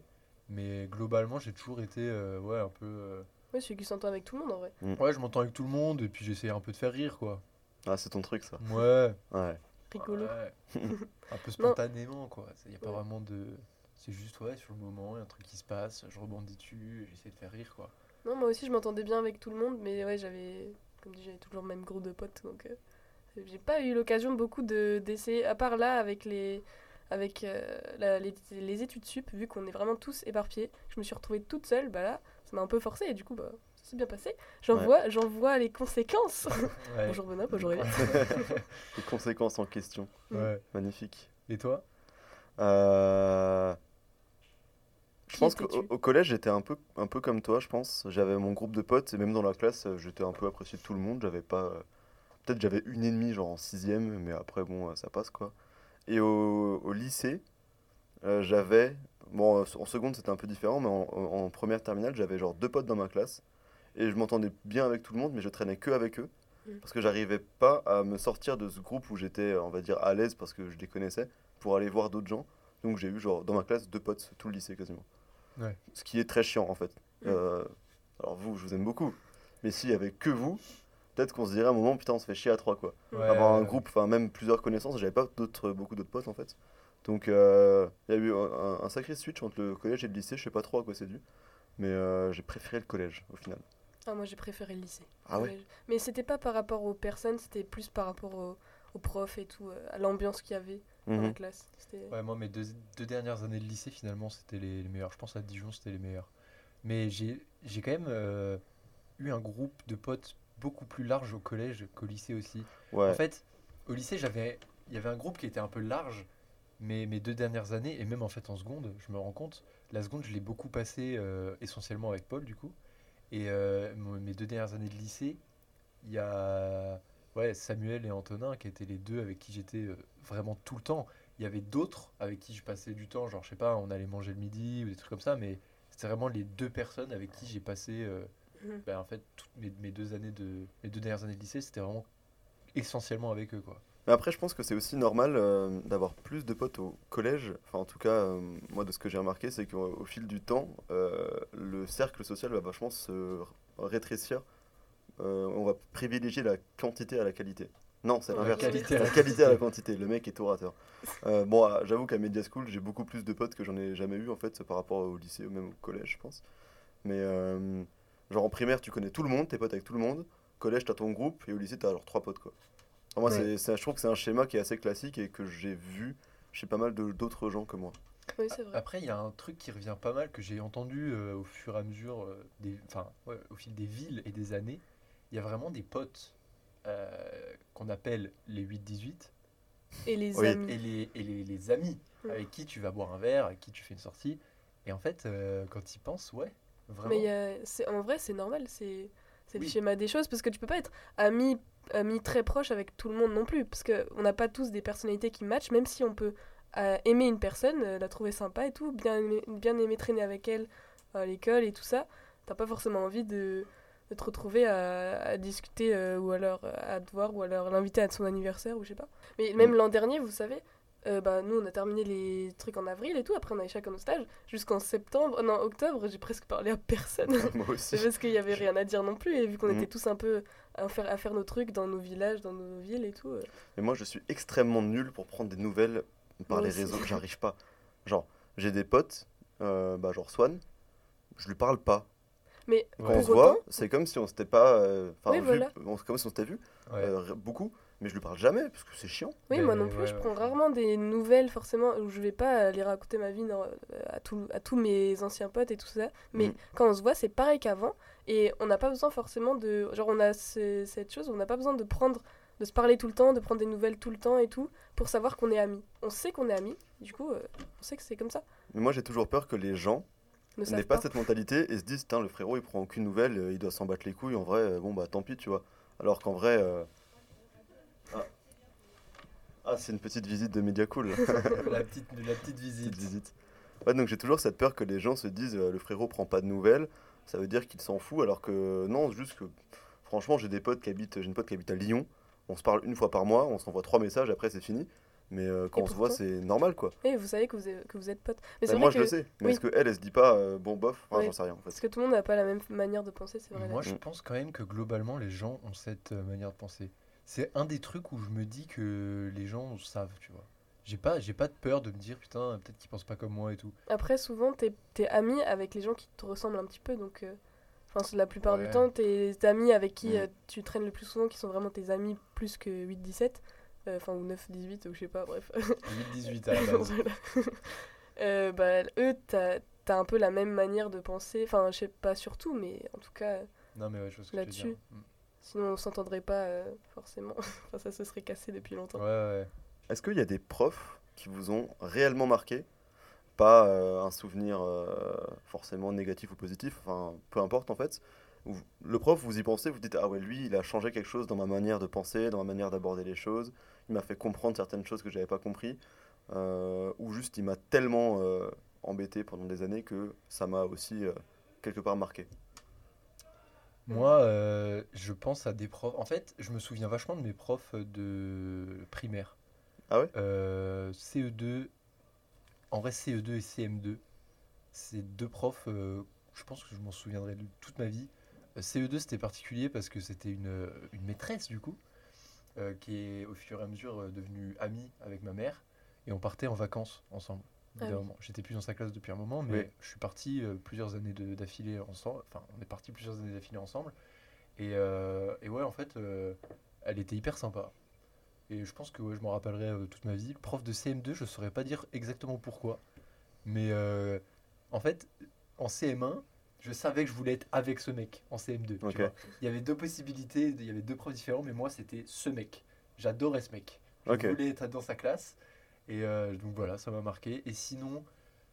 Mais globalement, j'ai toujours été, euh, ouais, un peu. euh, Ouais, celui qui s'entend avec tout le monde, en vrai. Ouais, je m'entends avec tout le monde, et puis j'essaie un peu de faire rire, quoi. Ah, c'est ton truc, ça. Ouais. Ouais. Rigolo. Ouais. *laughs* un peu spontanément, quoi. Il n'y a pas Ouais. vraiment de. C'est juste, ouais, sur le moment, il y a un truc qui se passe, je rebondis dessus, et j'essaie de faire rire, quoi. Non, moi aussi, je m'entendais bien avec tout le monde, mais ouais, j'avais, comme dit, j'avais toujours le même groupe de potes, donc euh, j'ai pas eu l'occasion beaucoup de d'essayer, à part là, avec les, avec euh, la- les, les études sup, vu qu'on est vraiment tous éparpillés, je me suis retrouvée toute seule, bah là, ça m'a un peu forcé, et du coup, bah, ça s'est bien passé. J'en Ouais. vois, j'en vois les conséquences. *laughs* Ouais. bonjour Benoît, bonjour Elie. *laughs* Les conséquences en question. Ouais. Magnifique. Et toi? Euh, Je pense qu'au au collège, j'étais un peu, un peu comme toi, je pense. J'avais mon groupe de potes, et même dans la classe, j'étais un peu apprécié de tout le monde. J'avais pas. euh, Peut-être j'avais une ennemie, genre en sixième, mais après, bon, ça passe quoi. Et au, au lycée, euh, j'avais. Bon, en seconde, c'était un peu différent, mais en, première terminale, j'avais genre deux potes dans ma classe. Et je m'entendais bien avec tout le monde, mais je traînais que avec eux. Mm. Parce que j'arrivais pas à me sortir de ce groupe où j'étais, on va dire, à l'aise parce que je les connaissais, pour aller voir d'autres gens. Donc j'ai eu, genre, dans ma classe, deux potes, tout le lycée quasiment. Ouais. Ce qui est très chiant, en fait. Mm. Euh, alors vous, je vous aime beaucoup. Mais s'il y avait que vous, peut-être qu'on se dirait à un moment, putain, on se fait chier à trois, quoi. Ouais, Avoir un groupe, enfin même plusieurs connaissances, j'avais pas d'autres, beaucoup d'autres potes, en fait. Donc euh, il y a eu un, sacré switch entre le collège et le lycée, je sais pas trop à quoi c'est dû. Mais euh, j'ai préféré le collège, au final. Ah, moi j'ai préféré le lycée. Ah ouais Mais- c'était pas par rapport aux personnes, c'était plus par rapport aux, aux profs et tout, euh, à l'ambiance qu'il y avait dans la Mhm. classe. Ouais, moi, mes deux, deux dernières années de lycée, finalement, c'était les, les meilleures. Je pense à Dijon, c'était les meilleurs. Mais j'ai j'ai quand même euh, eu un groupe de potes beaucoup plus large au collège qu'au lycée aussi. Ouais. En fait, au lycée, j'avais, il y avait un groupe qui était un peu large, mais mes deux dernières années, et même en fait en seconde, je me rends compte, la seconde, je l'ai beaucoup passé euh, essentiellement avec Paul, du coup. Et euh, mes deux dernières années de lycée, il y a ouais, Samuel et Antonin qui étaient les deux avec qui j'étais euh, vraiment tout le temps. Il y avait d'autres avec qui je passais du temps, genre, je sais pas, on allait manger le midi ou des trucs comme ça, mais c'était vraiment les deux personnes avec qui j'ai passé, Mhm. ben, en fait, toutes mes, mes deux années de, mes deux dernières années de lycée, c'était vraiment essentiellement avec eux, quoi. Mais après, je pense que c'est aussi normal euh, d'avoir plus de potes au collège. Enfin, en tout cas, euh, moi, de ce que j'ai remarqué, c'est qu'au au fil du temps, euh, le cercle social va vachement se rétrécir. Euh, on va privilégier la quantité à la qualité. Non, c'est La l'inverse. qualité La qualité à la quantité. Le mec est orateur. *laughs* Euh, bon, ah, j'avoue qu'à Media School, j'ai beaucoup plus de potes que j'en ai jamais eu, en fait, par rapport au lycée ou même au collège, je pense. Mais, euh, genre, en primaire, tu connais tout le monde, t'es potes avec tout le monde. Collège, t'as ton groupe, et au lycée, t'as genre trois potes, quoi. Enfin, moi, Ouais. c'est- je trouve que c'est un schéma qui est assez classique et que j'ai vu chez pas mal de- d'autres gens que moi. Oui, c'est vrai. Après, il y a un truc qui revient pas mal que j'ai entendu euh, au fur et à mesure, euh, des, ouais, au fil des villes et des années. Il y a vraiment des potes euh, qu'on appelle les 8-18 Et les Oui. amis. et, les, et les, les amis avec qui tu vas boire un verre, avec qui tu fais une sortie. Et en fait, euh, quand tu y penses, ouais, vraiment. Mais a- c'est- en vrai, c'est normal, c'est le schéma des choses, parce que tu peux pas être ami, ami très proche avec tout le monde non plus, parce qu'on n'a pas tous des personnalités qui matchent, même si on peut euh, aimer une personne, euh, la trouver sympa et tout, bien aimer, bien aimer traîner avec elle à l'école et tout ça, t'as pas forcément envie de, de te retrouver à, à discuter euh, ou alors euh, à te voir ou alors l'inviter à son anniversaire ou je sais pas. Mais même Mm. l'an dernier, vous savez, euh, bah, nous on a terminé les trucs en avril et tout, après on allait chacun nos stages, jusqu'en septembre, non octobre, j'ai presque parlé à personne. *laughs* moi aussi. Parce qu'il y avait rien à dire non plus, et vu qu'on Mhm. était tous un peu à faire, à faire nos trucs dans nos villages, dans nos villes et tout. euh. Mais moi, je suis extrêmement nul pour prendre des nouvelles par Moi les aussi. réseaux. J'arrive pas. Genre, j'ai des potes, euh, bah, genre Swan, je lui parle pas. Mais Quand Ouais. on se voit, c'est comme si on s'était pas. euh, Enfin, Oui, vu- voilà. comme si on s'était vu Ouais. euh, beaucoup, mais je lui parle jamais parce que c'est chiant. oui, Mais moi non plus, ouais, je prends rarement des nouvelles forcément, où je vais pas aller raconter ma vie euh, à, tout- à tous mes anciens potes et tout ça. Mais Mhm. quand on se voit, c'est pareil qu'avant, et on n'a pas besoin forcément de. Genre, on a ce- cette chose, on n'a pas besoin de prendre. de se parler tout le temps, de prendre des nouvelles tout le temps et tout, pour savoir qu'on est amis. On sait qu'on est amis, du coup, euh, on sait que c'est comme ça. Mais moi, j'ai toujours peur que les gens n'aient pas pas. cette mentalité et se disent, le frérot, il prend aucune nouvelle, euh, il doit s'en battre les couilles. En vrai, euh, bon, bah tant pis, tu vois. Alors qu'en vrai. euh, Ah, c'est une petite visite de Media Cool. *laughs* la, *laughs* petite, la petite visite. petite visite. Ouais, donc j'ai toujours cette peur que les gens se disent euh, le frérot prend pas de nouvelles, ça veut dire qu'il s'en fout, alors que non, juste que franchement j'ai des potes qui habitent, j'ai une pote qui habite à Lyon, on se parle une fois par mois, on s'envoie trois messages, après c'est fini, mais euh, quand Et on se voit c'est normal quoi. Et vous savez que vous êtes, que vous êtes potes. Mais Bah, c'est moi vrai je que, le sais, mais oui. est-ce que elle, elle se dit pas euh, bon bof, enfin j'en sais rien en parce fait. que tout le monde n'a pas la même manière de penser, c'est vrai. Moi, là. je Mm. pense quand même que globalement, les gens ont cette euh, manière de penser. C'est un des trucs où je me dis que les gens savent, tu vois. J'ai pas, j'ai pas de peur de me dire, putain, peut-être qu'ils pensent pas comme moi et tout. Après, souvent, t'es es ami avec les gens qui te ressemblent un petit peu, donc. euh, Enfin, la plupart du temps, tes amis avec qui Mm. euh, tu traînes le plus souvent, qui sont vraiment tes amis plus que 8-17, euh, enfin, ou 9-18, ou je sais pas, bref. 8-18 à la *laughs* base. Voilà. *laughs* Euh, bah, eux, t'as as un peu la même manière de penser, enfin, je sais pas surtout, mais en tout cas, Non, mais ouais, je vois ce que tu veux Là-dessus. dire. Mm. Sinon on s'entendrait pas euh, forcément. *laughs* enfin, ça se serait cassé depuis longtemps. Ouais, ouais. Est-ce qu'il y a des profs qui vous ont réellement marqué? Pas euh, un souvenir euh, forcément négatif ou positif, enfin peu importe en fait. Le prof, vous y pensez, vous dites Ah ouais, lui, il a changé quelque chose dans ma manière de penser, dans ma manière d'aborder les choses. Il m'a fait comprendre certaines choses que j'avais pas compris. Euh, ou juste, il m'a tellement euh, embêté pendant des années que ça m'a aussi euh, quelque part marqué. Moi, euh, je pense à des profs. En fait, je me souviens vachement de mes profs de primaire. Ah ouais? Euh, CE2, en vrai CE2 et CM2, c'est deux profs, euh, je pense que je m'en souviendrai de toute ma vie. Euh, CE2 c'était particulier parce que c'était une, une maîtresse du coup, qui est au fur et à mesure devenue amie avec ma mère, et on partait en vacances ensemble. Ah oui. moment. J'étais plus dans sa classe depuis un moment, mais Oui. je suis parti euh, plusieurs années d'affilée ensemble. Enfin, on est parti plusieurs années d'affilée ensemble. Et, euh, et ouais, en fait, euh, elle était hyper sympa. Et je pense que ouais, je m'en rappellerai euh, toute ma vie. Prof de CM2, je saurais pas dire exactement pourquoi. Mais euh, en fait, en CM1, je savais que je voulais être avec ce mec en CM2. tu Ok. vois. Il y avait deux possibilités, il y avait deux profs différents, mais moi, c'était ce mec. J'adorais ce mec. Je voulais être dans sa classe. Et euh, donc voilà, ça m'a marqué. Et sinon,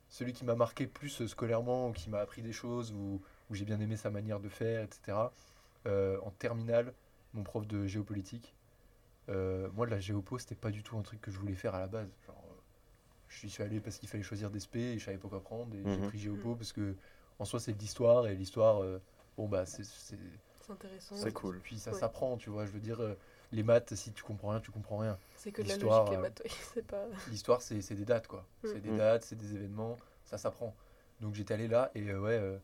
celui qui m'a marqué plus scolairement, ou qui m'a appris des choses, ou où j'ai bien aimé sa manière de faire, etc. euh, en terminale, mon prof de géopolitique. euh, moi, la géopo, c'était pas du tout un truc que je voulais faire à la base. Genre, je suis allé parce qu'il fallait choisir des SP et je savais pas quoi prendre. Et j'ai Mhm. pris géopo parce que, en soi, c'est de l'histoire. Et l'histoire, euh, bon, bah, c'est. C'est- C'est intéressant. C'est cool. Puis ça Ouais. s'apprend, tu vois. Je veux dire, euh, les maths, si tu comprends rien, tu comprends rien. C'est que de la l'histoire, logique, les euh, maths, oui, *laughs* c'est pas... L'histoire, c'est c'est des dates, quoi. C'est des Mm. dates, c'est des événements, ça s'apprend. Donc j'étais allé là et euh, ouais, euh,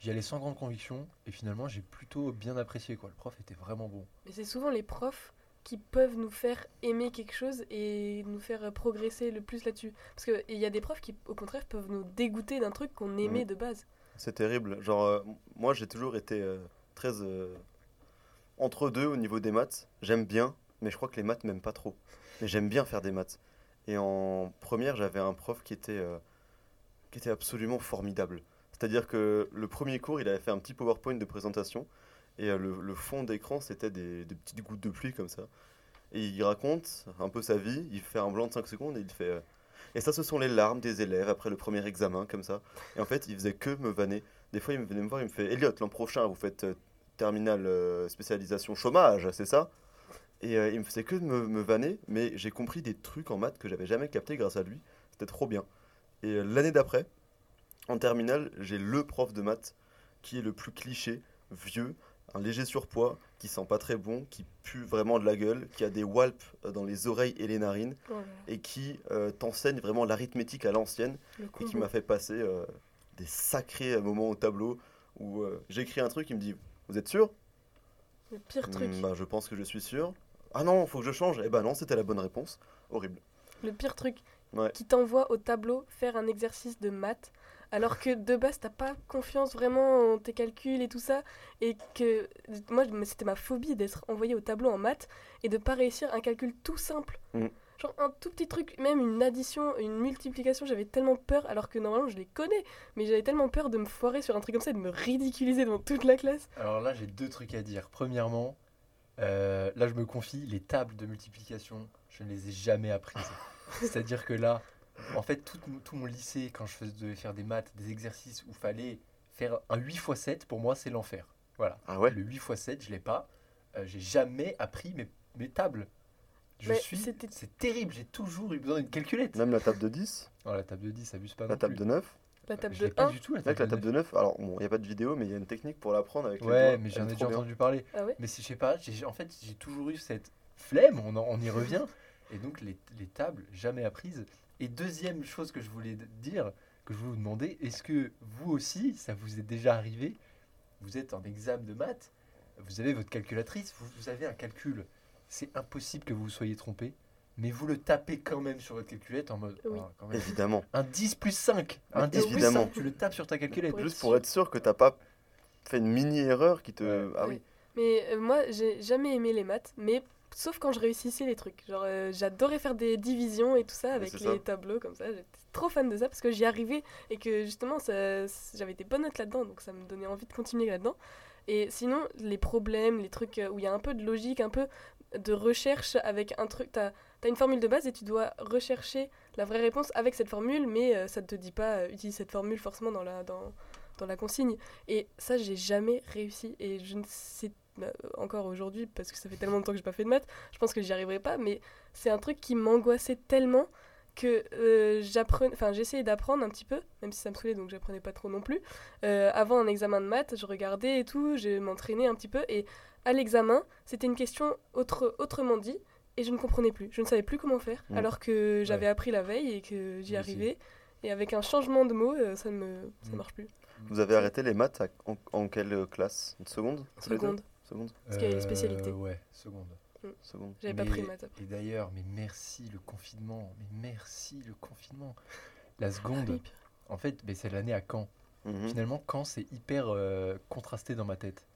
j'y allais sans grande conviction et finalement j'ai plutôt bien apprécié, quoi. Le prof était vraiment bon. Mais c'est souvent les profs qui peuvent nous faire aimer quelque chose et nous faire progresser le plus là-dessus. Parce qu'il y a des profs qui, au contraire, peuvent nous dégoûter d'un truc qu'on aimait Mhm. de base. C'est terrible. Genre, euh, moi, j'ai toujours été euh, euh, entre deux au niveau des maths. J'aime bien, mais je crois que les maths m'aiment pas trop. Mais j'aime bien faire des maths. Et en première, j'avais un prof qui était, euh, qui était absolument formidable. C'est-à-dire que le premier cours, il avait fait un petit PowerPoint de présentation. Et euh, le, fond d'écran, c'était des, petites gouttes de pluie comme ça. Et il raconte un peu sa vie. Il fait un blanc de 5 secondes et il fait. et ça, ce sont les larmes des élèves après le premier examen, comme ça. Et en fait, il faisait que me vanner. Des fois, il me venait me voir, il me fait Elliot, l'an prochain, vous faites euh, terminale euh, spécialisation chômage, c'est ça? Et euh, il me faisait que de me, me vanner, mais j'ai compris des trucs en maths que j'avais jamais capté grâce à lui. C'était trop bien. Et euh, l'année d'après, en terminale, j'ai le prof de maths qui est le plus cliché, vieux, un léger surpoids, qui sent pas très bon, qui pue vraiment de la gueule, qui a des walpes euh, dans les oreilles et les narines, Oh et qui euh, t'enseigne vraiment l'arithmétique à l'ancienne et qui m'a fait passer euh, des sacrés moments au tableau où euh, j'écris un truc, il me dit Vous êtes sûr? Le pire truc. Hmm, bah, Je pense que je suis sûr. Ah non, faut que je change. Eh ben non, c'était la bonne réponse. Horrible. Le pire truc. Ouais. Qui t'envoie au tableau faire un exercice de maths. Alors que de base, t'as pas confiance vraiment en tes calculs et tout ça. Et que moi, c'était ma phobie d'être envoyé au tableau en maths et de pas réussir un calcul tout simple. Mm. Genre un tout petit truc, même une addition, une multiplication, j'avais tellement peur, alors que normalement je les connais, mais j'avais tellement peur de me foirer sur un truc comme ça et de me ridiculiser devant toute la classe. Alors là, j'ai deux trucs à dire. Premièrement, euh, là, je me confie, les tables de multiplication, je ne les ai jamais apprises. *laughs* C'est-à-dire que là, en fait, tout, mon- tout mon lycée, quand je faisais, devais faire des maths, des exercices où il fallait faire un 8 x 7, pour moi, c'est l'enfer. Voilà. Ah ouais? Le 8 x 7, je l'ai pas. Euh, j'ai jamais appris mes, mes tables. Je Mais suis. c'était- C'est terrible, j'ai toujours eu besoin d'une calculette. Même la table de 10, Non, la table de 10, ça abuse pas. la non table plus. de 9. La table Je de l'ai pas 1. du tout, la Avec table la de table de 9, alors bon, il n'y a pas de vidéo, mais il y a une technique pour l'apprendre avec Ouais, mais j'en ai déjà bien. entendu parler. Ah ouais Mais si je sais pas, en fait, j'ai toujours eu cette flemme, on, en- on y *laughs* revient, et donc les, les tables jamais apprises. Et deuxième chose que je voulais dire, que je voulais vous demander, est-ce que vous aussi, ça vous est déjà arrivé? Vous êtes en examen de maths, vous avez votre calculatrice, vous, vous avez un calcul, c'est impossible que vous vous soyez trompé, mais vous le tapez quand même sur votre calculette en mode Oui. Ah, quand même. Évidemment. un 10 plus 5, un Mais 10 plus évidemment. 5, tu le tapes sur ta calculette. Juste pour être sûr que t'as pas fait une mini erreur qui te. Ouais. Ah oui. Mais euh, moi, j'ai jamais aimé les maths, mais sauf quand je réussissais les trucs. Genre, euh, j'adorais faire des divisions et tout ça avec les ça. tableaux comme ça. J'étais trop fan de ça parce que j'y arrivais et que justement, j'avais des bonnes notes là-dedans, donc ça me donnait envie de continuer là-dedans. Et sinon, les problèmes, les trucs euh, où il y a un peu de logique, un peu de recherche avec un truc. T'as as une formule de base et tu dois rechercher la vraie réponse avec cette formule, mais euh, ça ne te dit pas euh, utilise cette formule forcément dans la, dans, dans la consigne. Et ça, j'ai jamais réussi. Et je ne sais bah, encore aujourd'hui, parce que ça fait tellement longtemps que j'ai pas fait de maths, je pense que j'y arriverai pas, mais c'est un truc qui m'angoissait tellement que euh, j'apprenais, enfin j'essayais d'apprendre un petit peu, même si ça me saoulait donc j'apprenais pas trop non plus. Euh, avant un examen de maths, je regardais et tout, je m'entraînais un petit peu et à l'examen, c'était une question autre, autrement dit et je ne comprenais plus, je ne savais plus comment faire Mm. alors que j'avais appris la veille et que j'y arrivais et avec un changement de mots, euh, ça ne me, ça Mm. marche plus. Vous avez arrêté les maths à- en, en quelle classe? Une seconde? Seconde, Seconde? Parce qu'il y a les spécialités. Euh, Ouais, seconde. Seconde. j'avais pas pris maths. Et d'ailleurs, mais merci le confinement, mais merci le confinement. La seconde, en fait, mais c'est l'année à Caen. Mhm. Finalement, Caen, c'est hyper euh, contrasté dans ma tête.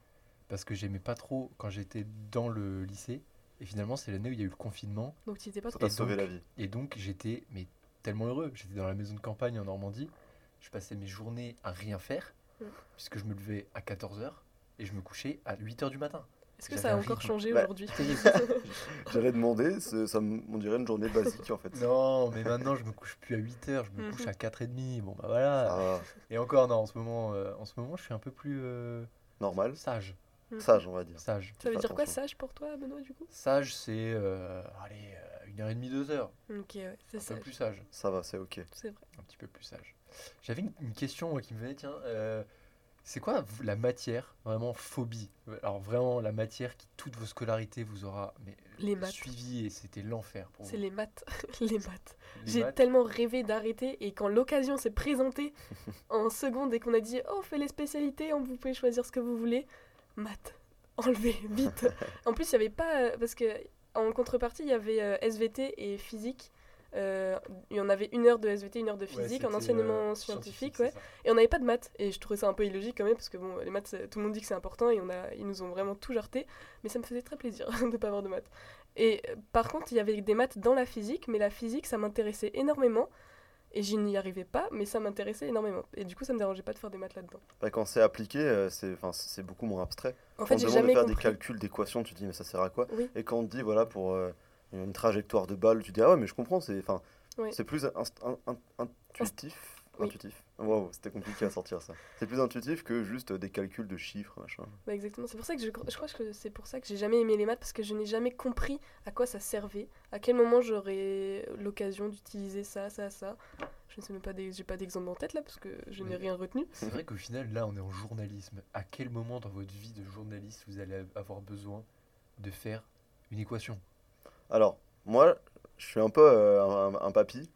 Parce que j'aimais pas trop quand j'étais dans le lycée. Et finalement, c'est l'année où il y a eu le confinement. Donc tu étais pas trop. Et sauvé donc- la vie. Et donc, j'étais mais tellement heureux. J'étais dans la maison de campagne en Normandie. Je passais mes journées à rien faire. Mm. Puisque je me levais à 14h et je me couchais à 8h du matin. Est-ce que ça a un encore changé Bah, aujourd'hui *laughs* J'allais demander, ça on dirait une journée basique en fait. Non, mais maintenant, je me couche plus à 8h. Je me Mhm. couche à 4h30. Bon, bah voilà. Ah, Et encore, non, en ce moment, euh, en ce moment je suis un peu plus euh, normal, sage. sage on va dire. Sage. Ça veut dire quoi sage pour toi, Benoît, du coup? Sage, c'est euh, allez, euh, une heure et demie, deux heures. Ok, ouais, c'est Un ça. peu plus sage. Ça va, c'est ok. C'est vrai. Un petit peu plus sage. J'avais une, une question moi, qui me venait, tiens. Euh, c'est quoi la matière, vraiment phobie? Alors vraiment la matière qui toute vos scolarités vous aura mais, Les maths. suivi et c'était l'enfer pour C'est vous. les maths. *laughs* les maths. J'ai tellement rêvé d'arrêter et quand l'occasion s'est présentée *laughs* en seconde et qu'on a dit oh on fait les spécialités, on vous pouvez choisir ce que vous voulez, maths, *laughs* enlevé vite. en plus il y avait pas euh, parce que en contrepartie il y avait euh, SVT et physique. Euh, il y en avait une heure de SVT, une heure de physique en enseignement euh, scientifique, ouais. Et on n'avait pas de maths. Et je trouvais ça un peu illogique quand même, parce que bon, les maths, tout le monde dit que c'est important et on a, ils nous ont vraiment tout jarté. Mais ça me faisait très plaisir *laughs* de pas avoir de maths. Et euh, par contre, il y avait des maths dans la physique, mais la physique, ça m'intéressait énormément. Et je n'y arrivais pas, mais ça m'intéressait énormément. Et du coup, ça me dérangeait pas de faire des maths là-dedans. Bah, quand c'est appliqué, euh, c'est enfin, c'est beaucoup moins abstrait. En Quand fait, on j'ai demande de jamais faire compris. des calculs d'équations, tu te dis mais ça sert à quoi? Oui. Et quand on te dit voilà pour euh, une trajectoire de balle, tu dis ah ouais mais je comprends, c'est enfin Oui. c'est plus inst- in- in- intuitif. Oui. Intuitif. Waouh, c'était compliqué à sortir ça. C'est plus intuitif que juste des calculs de chiffres, machin. Bah, exactement. C'est pour ça que je, je crois que c'est pour ça que j'ai jamais aimé les maths parce que je n'ai jamais compris à quoi ça servait, à quel moment j'aurais l'occasion d'utiliser ça, ça, ça. Je ne sais même pas, des- j'ai pas d'exemple en tête là parce que je n'ai Mais- rien retenu. C'est vrai qu'au final, là, on est en journalisme. À quel moment dans votre vie de journaliste vous allez avoir besoin de faire une équation? Alors, moi, je suis un peu euh, un, un papy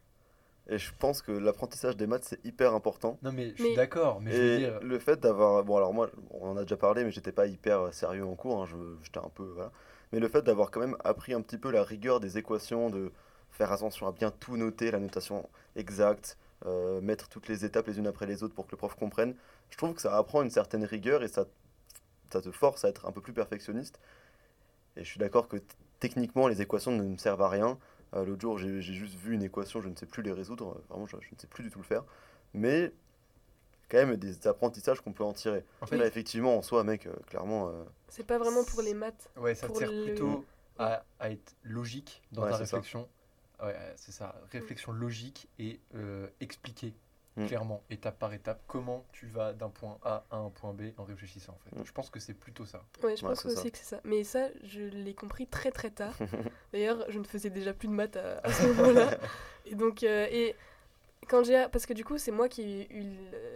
et je pense que l'apprentissage des maths c'est hyper important. Non, mais je Mais- suis d'accord, mais je veux Et dire. le fait d'avoir. Bon, alors moi, on en a déjà parlé, mais j'étais pas hyper euh, sérieux en cours. hein, je- J'étais un peu. Voilà. Mais le fait d'avoir quand même appris un petit peu la rigueur des équations, de faire attention à bien tout noter, la notation exacte, euh, mettre toutes les étapes les unes après les autres pour que le prof comprenne, je trouve que ça apprend une certaine rigueur et ça, ça te force à être un peu plus perfectionniste. Et je suis d'accord que techniquement, les équations ne me servent à rien. Euh, L'autre jour, j'ai juste vu une équation, je ne sais plus les résoudre. Vraiment, je, je ne sais plus du tout le faire. Mais quand même des apprentissages qu'on peut en tirer. En fait, Là, effectivement, en soi, mec, euh, clairement, euh, C'est pas vraiment pour les maths. ouais, ça te sert le- plutôt à, à être logique dans Ouais, ta ça. réflexion. Ouais, euh, c'est ça. Réflexion logique et euh, expliquer Mm. clairement, étape par étape, comment tu vas d'un point A à un point B en réfléchissant. En fait. Mm. Je pense que c'est plutôt ça. Ouais, je Ouais, pense ça. aussi que c'est ça. Mais ça, je l'ai compris très très tard. *laughs* D'ailleurs, je ne faisais déjà plus de maths à, à ce moment-là. *laughs* Et donc, euh, et quand j'ai, parce que du coup, c'est moi qui ai eu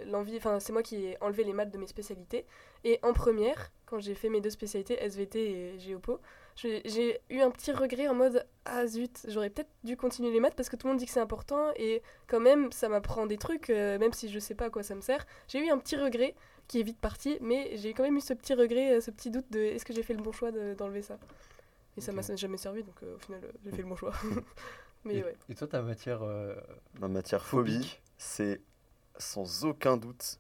l'envie, enfin, c'est moi qui ai enlevé les maths de mes spécialités. Et en première, quand j'ai fait mes deux spécialités, SVT et Géopo, j'ai eu un petit regret en mode ah zut, j'aurais peut-être dû continuer les maths parce que tout le monde dit que c'est important et quand même, ça m'apprend des trucs, euh, même si je sais pas à quoi ça me sert. J'ai eu un petit regret qui est vite parti, mais j'ai quand même eu ce petit regret, euh, ce petit doute de est-ce que j'ai fait le bon choix de- d'enlever ça? Et ça m'a jamais servi, donc euh, au final, euh, j'ai fait le bon choix. *laughs* mais et, ouais. et toi, ta matière euh, ma matière phobie, phobique? c'est sans aucun doute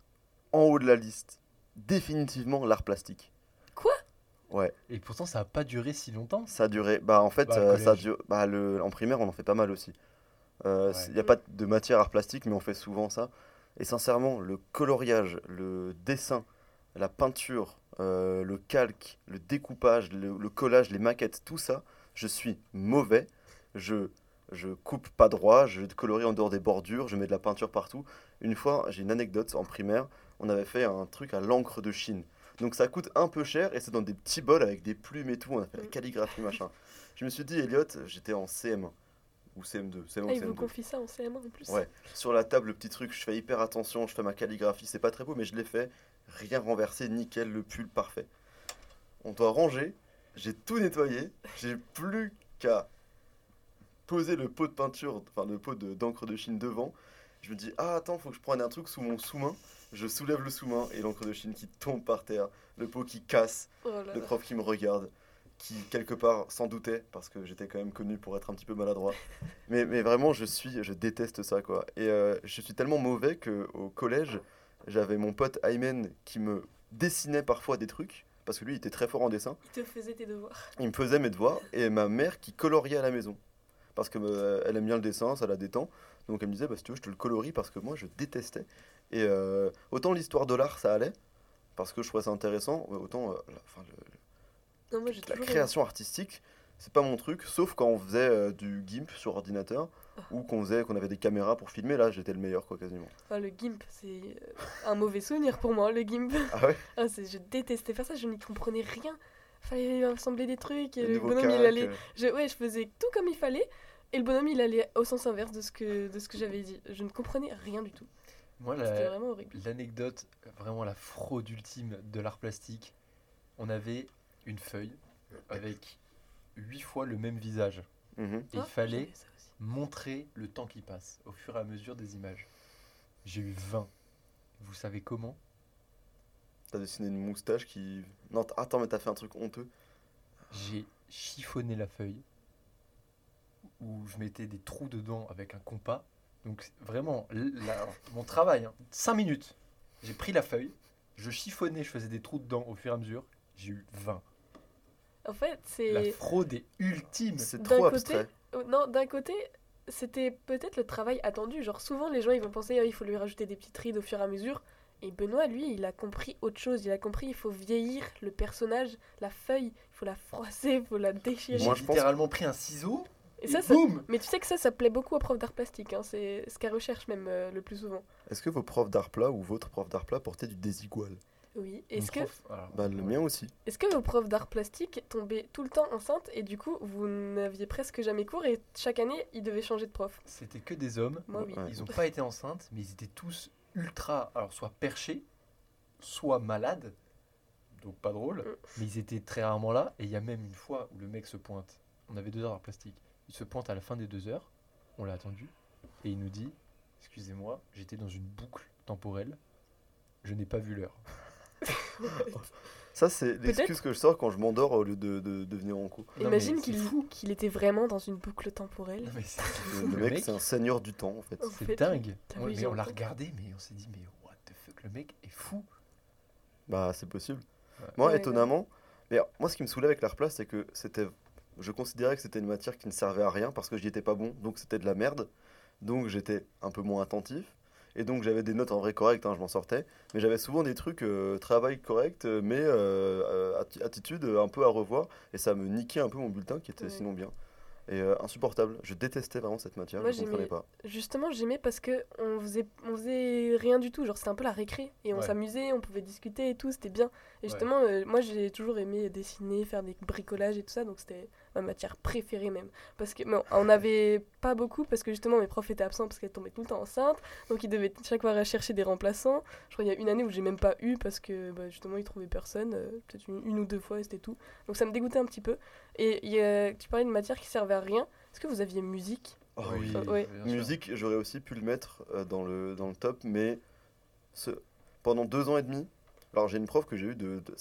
en haut de la liste, définitivement l'art plastique. Ouais, Et pourtant, ça n'a pas duré si longtemps. ça a duré. Bah, en fait, Bah, euh, ça a duré- bah, le, en primaire, on en fait pas mal aussi. Il Ouais. n'y a pas de matière art plastique, mais on fait souvent ça. Et sincèrement, le coloriage, le dessin, la peinture, euh, le calque, le découpage, le, le collage, les maquettes, tout ça, je suis mauvais. Je, je coupe pas droit, je colorie en dehors des bordures, je mets de la peinture partout. Une fois, j'ai une anecdote en primaire, on avait fait un truc à l'encre de Chine. Donc ça coûte un peu cher et c'est dans des petits bols avec des plumes et tout. On a fait la Mm. calligraphie, machin. Je me suis dit, Elliot, j'étais en CM1 ou CM2, CM1 Ah, ils vous CM2 confient ça en CM1 en plus Ouais. sur la table, le petit truc, je fais hyper attention, je fais ma calligraphie, c'est pas très beau, mais je l'ai fait, rien renversé, nickel, le pull parfait. On doit ranger, j'ai tout nettoyé, j'ai plus qu'à poser le pot de peinture, enfin le pot de- d'encre de Chine devant. Je me dis, ah attends, faut que je prenne un truc sous mon sous-main. Je soulève le sous-main et l'encre de Chine qui tombe par terre, le pot qui casse, Oh là le là. prof qui me regarde. qui quelque part s'en doutait parce que j'étais quand même connu pour être un petit peu maladroit. *laughs* mais, mais vraiment, je suis, je déteste ça quoi. Et euh, je suis tellement mauvais que au collège, j'avais mon pote Aymen qui me dessinait parfois des trucs parce que lui il était très fort en dessin. Il te faisait tes devoirs. Il me faisait mes devoirs et ma mère qui coloriait à la maison parce que euh, elle aime bien le dessin, ça la détend. Donc elle me disait bah si tu veux je te le colorie parce que moi je détestais. Et euh, autant l'histoire de l'art ça allait parce que je trouvais ça intéressant, autant euh, la, enfin, le- Non, moi j'ai la toujours création artistique, c'est pas mon truc, sauf quand on faisait euh, du GIMP sur ordinateur Ah. ou qu'on faisait qu'on avait des caméras pour filmer. Là, j'étais le meilleur quoi quasiment. Enfin, le GIMP, c'est un mauvais souvenir pour moi, le GIMP. *laughs* Ah ouais? Ah, je détestais faire ça, je n'y comprenais rien. Fallait assembler des trucs, et Le bonhomme il allait. Je, ouais, je faisais tout comme il fallait, et le bonhomme il allait au sens inverse de ce que, de ce que j'avais dit. Je ne comprenais rien du tout. Moi, C'était la- vraiment horrible. l'anecdote, vraiment la fraude ultime de l'art plastique, on avait une feuille avec huit fois le même visage. mhm. Et il Ah, fallait montrer le temps qui passe au fur et à mesure des images. J'ai eu 20. Vous savez comment? T'as dessiné une moustache qui. Non, attends, mais t'as fait un truc honteux. J'ai chiffonné la feuille où je mettais des trous dedans avec un compas. Donc vraiment la- mon travail, 5 minutes. J'ai pris la feuille, je chiffonnais, je faisais des trous dedans au fur et à mesure. J'ai eu 20. En fait, La c'est. fraude est ultime. C'est D'un trop côté- abstrait. Oh, Non, d'un côté, c'était peut-être le travail attendu. Genre, souvent les gens ils vont penser, Ah, il faut lui rajouter des petites rides au fur et à mesure. Et Benoît, lui, il a compris autre chose. Il a compris, il faut vieillir le personnage, la feuille, il faut la froisser, il faut la déchirer. J'ai Moi, pense- littéralement pris un ciseau Et ça, ça- Mais tu sais que ça, ça plaît beaucoup aux profs d'art plastique. Hein. C'est ce qu'elle recherche même euh, le plus souvent. Est-ce que vos profs d'art plat ou votre prof d'art plat portaient du désigual? Oui. Est-ce que, prof- alors, Bah, le ouais. mien aussi. est-ce que vos profs d'art plastique tombaient tout le temps enceintes et du coup, vous n'aviez presque jamais cours et chaque année, ils devaient changer de prof? C'était que des hommes. Moi, oui. Ouais. Ils n'ont pas été enceintes, mais ils étaient tous ultra, alors soit perchés, soit malades, donc pas drôle, Mm. mais ils étaient très rarement là. Et il y a même une fois où le mec se pointe. On avait deux heures en plastique. Il se pointe à la fin des deux heures. On l'a attendu et il nous dit Excusez-moi, j'étais dans une boucle temporelle. Je n'ai pas vu l'heure. Ça, c'est l'excuse que je sors quand je m'endors au lieu de, de, de venir en cours. Imagine qu'il fou. qu'il était vraiment dans une boucle temporelle. Non, mais c'est Le, Le mec, c'est un seigneur du temps en fait. En c'est dingue. Ouais, mais on l'a regardé, mais on s'est dit Mais what the fuck, le mec est fou. Bah, c'est possible. Ouais. Moi, Ouais, étonnamment, mais moi, ce qui me saoulait avec l'art plat, c'est que c'était. Je considérais que c'était une matière qui ne servait à rien parce que j'y étais pas bon, donc c'était de la merde. Donc j'étais un peu moins attentif. Et donc j'avais des notes en vrai correctes, hein, je m'en sortais. Mais j'avais souvent des trucs, euh, travail correct, euh, mais euh, atti- attitude un peu à revoir. Et ça me niquait un peu mon bulletin qui était Ouais. sinon bien. Et euh, insupportable. Je détestais vraiment cette matière, Moi, je ne comprenais j'aimais- pas. Justement, j'aimais parce que on faisait, on faisait rien du tout. Genre, c'était un peu la récré. Et on Ouais. s'amusait, on pouvait discuter et tout, c'était bien. Et Ouais. justement, euh, moi, j'ai toujours aimé dessiner, faire des bricolages et tout ça. Donc, c'était ma matière préférée même. Parce que, on n'avait pas beaucoup parce que justement, mes profs étaient absents parce qu'elles tombaient tout le temps enceintes. Donc, ils devaient chaque fois rechercher des remplaçants. Je crois qu'il y a une année où j'ai même pas eu parce que bah, justement, ils trouvaient personne. euh, Peut-être une, une ou deux fois et c'était tout. Donc, ça me dégoûtait un petit peu. Et il y a- tu parlais de matière qui servait à rien. Est-ce que vous aviez musique? Oh, Oui. Ouais. Musique, j'aurais aussi pu le mettre euh, dans, le, dans le top, mais ce, pendant deux ans et demi, alors j'ai une prof que j'ai eue de, de-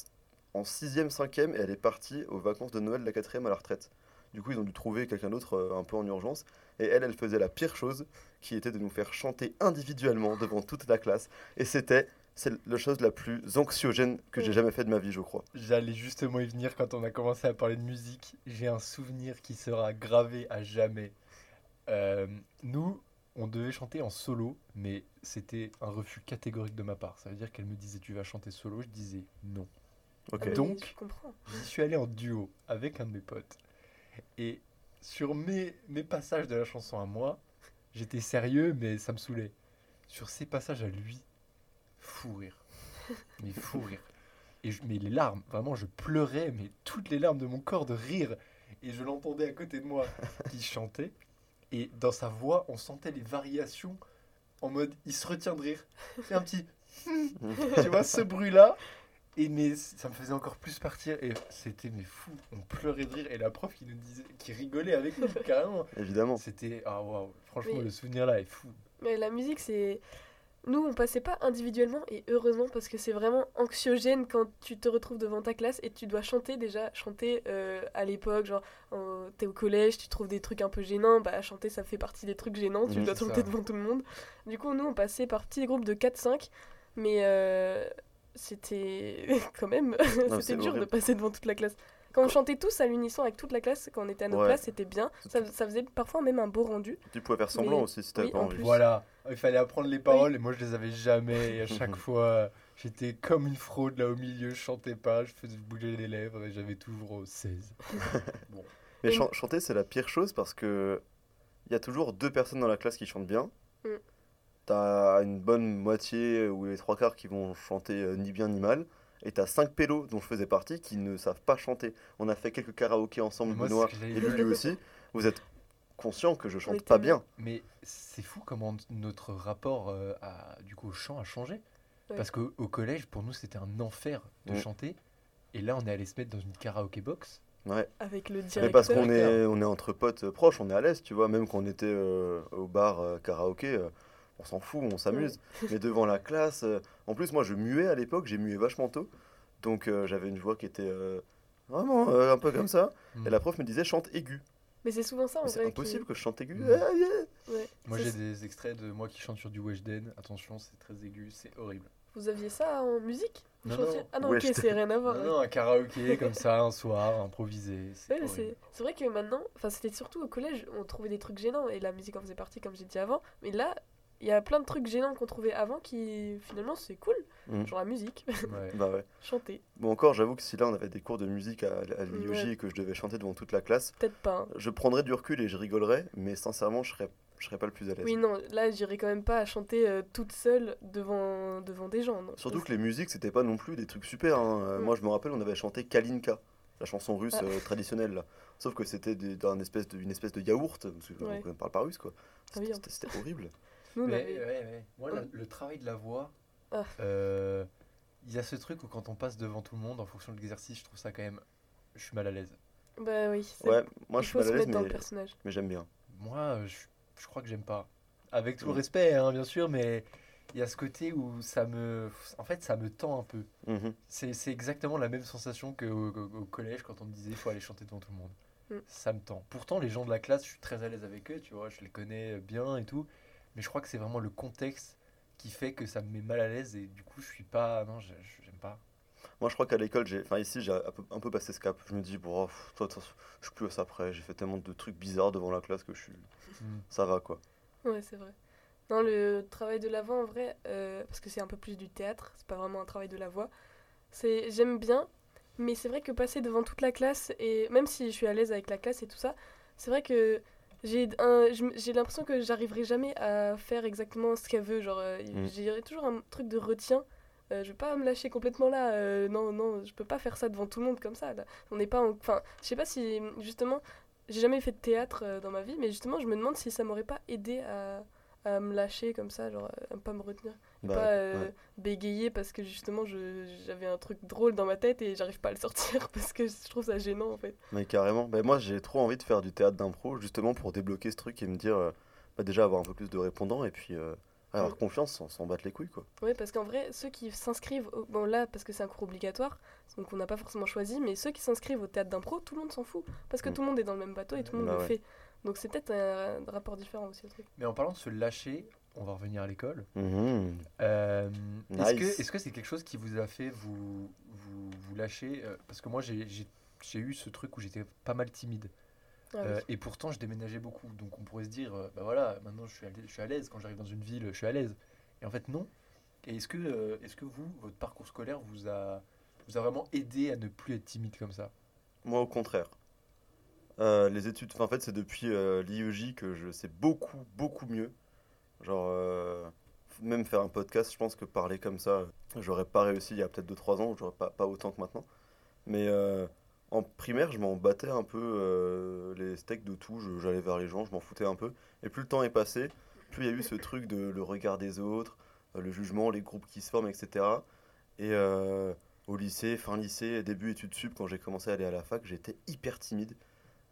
en 6ème, 5ème, et elle est partie aux vacances de Noël de la 4ème à la retraite. Du coup, ils ont dû trouver quelqu'un d'autre euh, un peu en urgence, et elle, elle faisait la pire chose, qui était de nous faire chanter individuellement devant toute la classe, et c'était la chose la plus anxiogène que j'ai jamais fait de ma vie, je crois. J'allais justement y venir quand on a commencé à parler de musique. J'ai un souvenir qui sera gravé à jamais. Euh, nous, on devait chanter en solo, mais c'était un refus catégorique de ma part. Ça veut dire qu'elle me disait tu vas chanter solo, je disais non. Ah, Donc- je comprends. J'y suis allé en duo avec un de mes potes. Et sur mes, mes passages de la chanson à moi, j'étais sérieux, mais ça me saoulait. Sur ses passages à lui, fou rire. *laughs* Mais fou rire. Et je, mais les larmes, vraiment, je pleurais, mais toutes les larmes de mon corps de rire. Et je l'entendais à côté de moi *laughs* qui chantait. Et dans sa voix, on sentait les variations en mode il se retient de rire. C'est un petit. *laughs* tu vois, ce bruit-là. Et mais ça me faisait encore plus partir. Et c'était mais fou. On pleurait de rire. Et la prof qui nous disait, qui rigolait avec nous, carrément. Évidemment. C'était. Ah waouh. Franchement, Mais- le souvenir là est fou. Mais la musique, c'est. nous, on passait pas individuellement, et heureusement, parce que c'est vraiment anxiogène quand tu te retrouves devant ta classe et tu dois chanter déjà. Chanter euh, à l'époque, genre, en- t'es au collège, tu trouves des trucs un peu gênants, bah chanter ça fait partie des trucs gênants, tu dois chanter ça. devant tout le monde. Du coup, nous, on passait par petits groupes de 4-5, mais euh, c'était *laughs* quand même, c'était dur de passer devant toute la classe. Quand on chantait tous à l'unisson avec toute la classe, quand on était à notre Ouais. place, c'était bien. Ça, ça faisait parfois même un beau rendu. Tu pouvais faire semblant Mais- aussi si t'avais oui, pas en envie. Voilà, il fallait apprendre les paroles et moi je les avais jamais. Et à chaque *laughs* fois, j'étais comme une fraude là au milieu, je chantais pas, je faisais bouger les lèvres et j'avais toujours euh, *laughs* 16. bon. Mais chanter, c'est la pire chose parce que il y a toujours deux personnes dans la classe qui chantent bien. Mm. T'as une bonne moitié ou les trois quarts qui vont chanter euh, ni bien ni mal. Et t'as cinq pélos dont je faisais partie qui ne savent pas chanter. On a fait quelques karaokés ensemble, Moi, Benoît et. Lulu aussi. Vous êtes conscient que je chante pas bien. Mais c'est fou comment notre rapport euh, à, du coup, au chant a changé. Ouais. Parce qu'au au collège, pour nous, c'était un enfer de Mm. chanter. Et là, on est allé se mettre dans une karaoké box. Ouais. Avec le Mais directeur. parce qu'on est, on est entre potes euh, proches, on est à l'aise, tu vois. Même quand on était euh, au bar euh, karaoké, euh, on s'en fout, on s'amuse. *laughs* Mais devant la classe, euh, en plus, moi je muais à l'époque, j'ai mué vachement tôt. Donc euh, j'avais une voix qui était euh, vraiment euh, un peu comme ça. *laughs* Et la prof me disait chante aigu. Mais c'est souvent ça en Mais c'est impossible qui- que je chante aigu. Ah, yeah. Ouais. Moi, j'ai des extraits de moi qui chante sur du Weshden. Attention, c'est très aigu, c'est horrible. Vous aviez ça en musique? Vous Non, chantiez non. Ah non, ok, c'est rien à voir. Non, un karaoké *laughs* comme ça, un soir, improvisé. Ouais, c'est vrai que maintenant, enfin c'était surtout au collège, on trouvait des trucs gênants et la musique en faisait partie comme j'ai dit avant. Mais là, il y a plein de trucs gênants qu'on trouvait avant qui finalement c'est cool, Mm. genre la musique, *laughs* Ouais. Bah ouais. chanter. Bon encore, j'avoue que si là on avait des cours de musique à, à l'IOJ Ouais. et que je devais chanter devant toute la classe, Peut-être pas. hein. je prendrais du recul et je rigolerais. Mais sincèrement, je serais, je serais pas le plus à l'aise. Oui non, là j'irais quand même pas à chanter euh, toute seule devant devant des gens. non. Surtout que les musiques, c'était pas non plus des trucs super. hein. Euh, Mm. Moi, je me rappelle, on avait chanté Kalinka, la chanson russe Ah. euh, traditionnelle. Là. Sauf que c'était des- d'un espèce de, une espèce de yaourt, parce que Ouais. on ne parle pas russe, quoi. Ah c'était horrible. *laughs* Nous, Mais, avait- ouais, ouais. Moi, la- le travail de la voix, Ah. euh, il y a ce truc où quand on passe devant tout le monde, en fonction de l'exercice, je trouve ça quand même. Je suis mal à l'aise. Bah oui. c'est- Ouais, moi, je suis mal à l'aise, mettre dans le mais, personnage. mais j'aime bien. Moi, euh, je, je crois que j'aime pas. Avec tout le Mm. respect, hein, bien sûr, mais il y a ce côté où ça me. En fait, ça me tend un peu. Mhm. C'est c'est exactement la même sensation qu'au au, au collège quand on me disait il faut aller chanter devant tout le monde. Mm. Ça me tend. Pourtant, les gens de la classe, je suis très à l'aise avec eux, tu vois, je les connais bien et tout. Mais je crois que c'est vraiment le contexte qui fait que ça me met mal à l'aise et du coup, je suis pas. Non, j'aime pas. Moi, je crois qu'à l'école, j'ai, enfin ici, j'ai un peu, passé ce cap. Je me dis, bon, oh, toi, je suis plus à ça près. J'ai fait tellement de trucs bizarres devant la classe que je suis. Mm. Ça va, quoi. Ouais, c'est vrai. Non, le travail de la voix, en vrai, euh, parce que c'est un peu plus du théâtre, c'est pas vraiment un travail de la voix. C'est, j'aime bien, mais c'est vrai que passer devant toute la classe, et même si je suis à l'aise avec la classe et tout ça, c'est vrai que j'ai, l'impression que j'arriverai jamais à faire exactement ce qu'elle veut. Genre, euh, Mm. j'ai toujours un truc de retien. Euh, je vais pas me lâcher complètement là. euh, non, non, je peux pas faire ça devant tout le monde comme ça. Là. On n'est pas. en- Enfin, je sais pas si justement, j'ai jamais fait de théâtre euh, dans ma vie, mais justement, je me demande si ça m'aurait pas aidé à, à me lâcher comme ça, genre à pas me retenir, et Bah, pas euh, ouais. bégayer parce que justement, je- j'avais un truc drôle dans ma tête et j'arrive pas à le sortir *laughs* parce que je trouve ça gênant en fait. Mais carrément. Ben, moi, j'ai trop envie de faire du théâtre d'impro, justement pour débloquer ce truc et me dire, euh, bah, déjà avoir un peu plus de répondants et puis euh, avoir Mm. confiance sans s'en battre les couilles, quoi. Ouais, parce qu'en vrai, ceux qui s'inscrivent, au- bon là, parce que c'est un cours obligatoire, donc on n'a pas forcément choisi, mais ceux qui s'inscrivent au théâtre d'impro, tout le monde s'en fout, parce que Mm. tout le monde est dans le même bateau et tout le monde Bah le ouais. fait. Donc c'est peut-être un, un rapport différent aussi au truc. Mais en parlant de se lâcher, on va revenir à l'école. Mhm. Euh, Est-ce Nice. que est-ce que c'est quelque chose qui vous a fait vous, vous, vous lâcher euh, Parce que moi, j'ai- eu ce truc où j'étais pas mal timide. Ah Euh, oui. et pourtant, je déménageais beaucoup. Donc, on pourrait se dire, euh, bah voilà, maintenant je suis à l'aise. Quand j'arrive dans une ville, je suis à l'aise. Et en fait, non. Et est-ce que, euh, vous, votre parcours scolaire vous a, vous a vraiment aidé à ne plus être timide comme ça? Moi, au contraire. Euh, les études, en fait, c'est depuis euh, l'IEJ que je sais beaucoup, beaucoup mieux. Genre, euh, même faire un podcast, je pense que parler comme ça, j'aurais pas réussi il y a peut-être 2-3 ans, j'aurais pas, pas autant que maintenant. Mais euh, en primaire, je m'en battais un peu euh, les steaks de tout, j'allais vers les gens, je m'en foutais un peu. Et plus le temps est passé, plus il y a eu ce truc de le regard des autres, le jugement, les groupes qui se forment, etc. Et au lycée, fin lycée, début études sup, quand j'ai commencé à aller à la fac, j'étais hyper timide.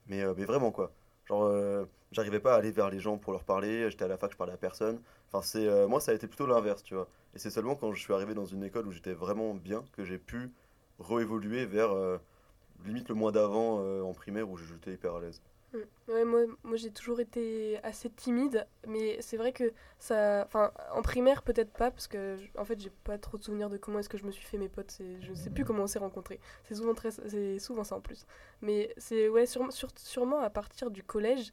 Mais, mais vraiment quoi. Genre, euh, j'arrivais pas à aller vers les gens pour leur parler. J'étais à la fac, je parlais à personne. Enfin, c'est euh, moi, ça a été plutôt l'inverse, tu vois. Et c'est seulement quand je suis arrivé dans une école où j'étais vraiment bien que j'ai pu réévoluer vers euh, limite le mois d'avant en primaire où j'étais hyper à l'aise. Mm. Ouais, moi, moi j'ai toujours été assez timide, mais c'est vrai que ça. Enfin, en primaire, peut-être pas, parce que en fait, j'ai pas trop de souvenirs de comment est-ce que je me suis fait mes potes. Je ne sais plus comment on s'est rencontrés. C'est souvent, très... souvent ça en plus. Mais c'est ouais, sûrement, sûrement à partir du collège,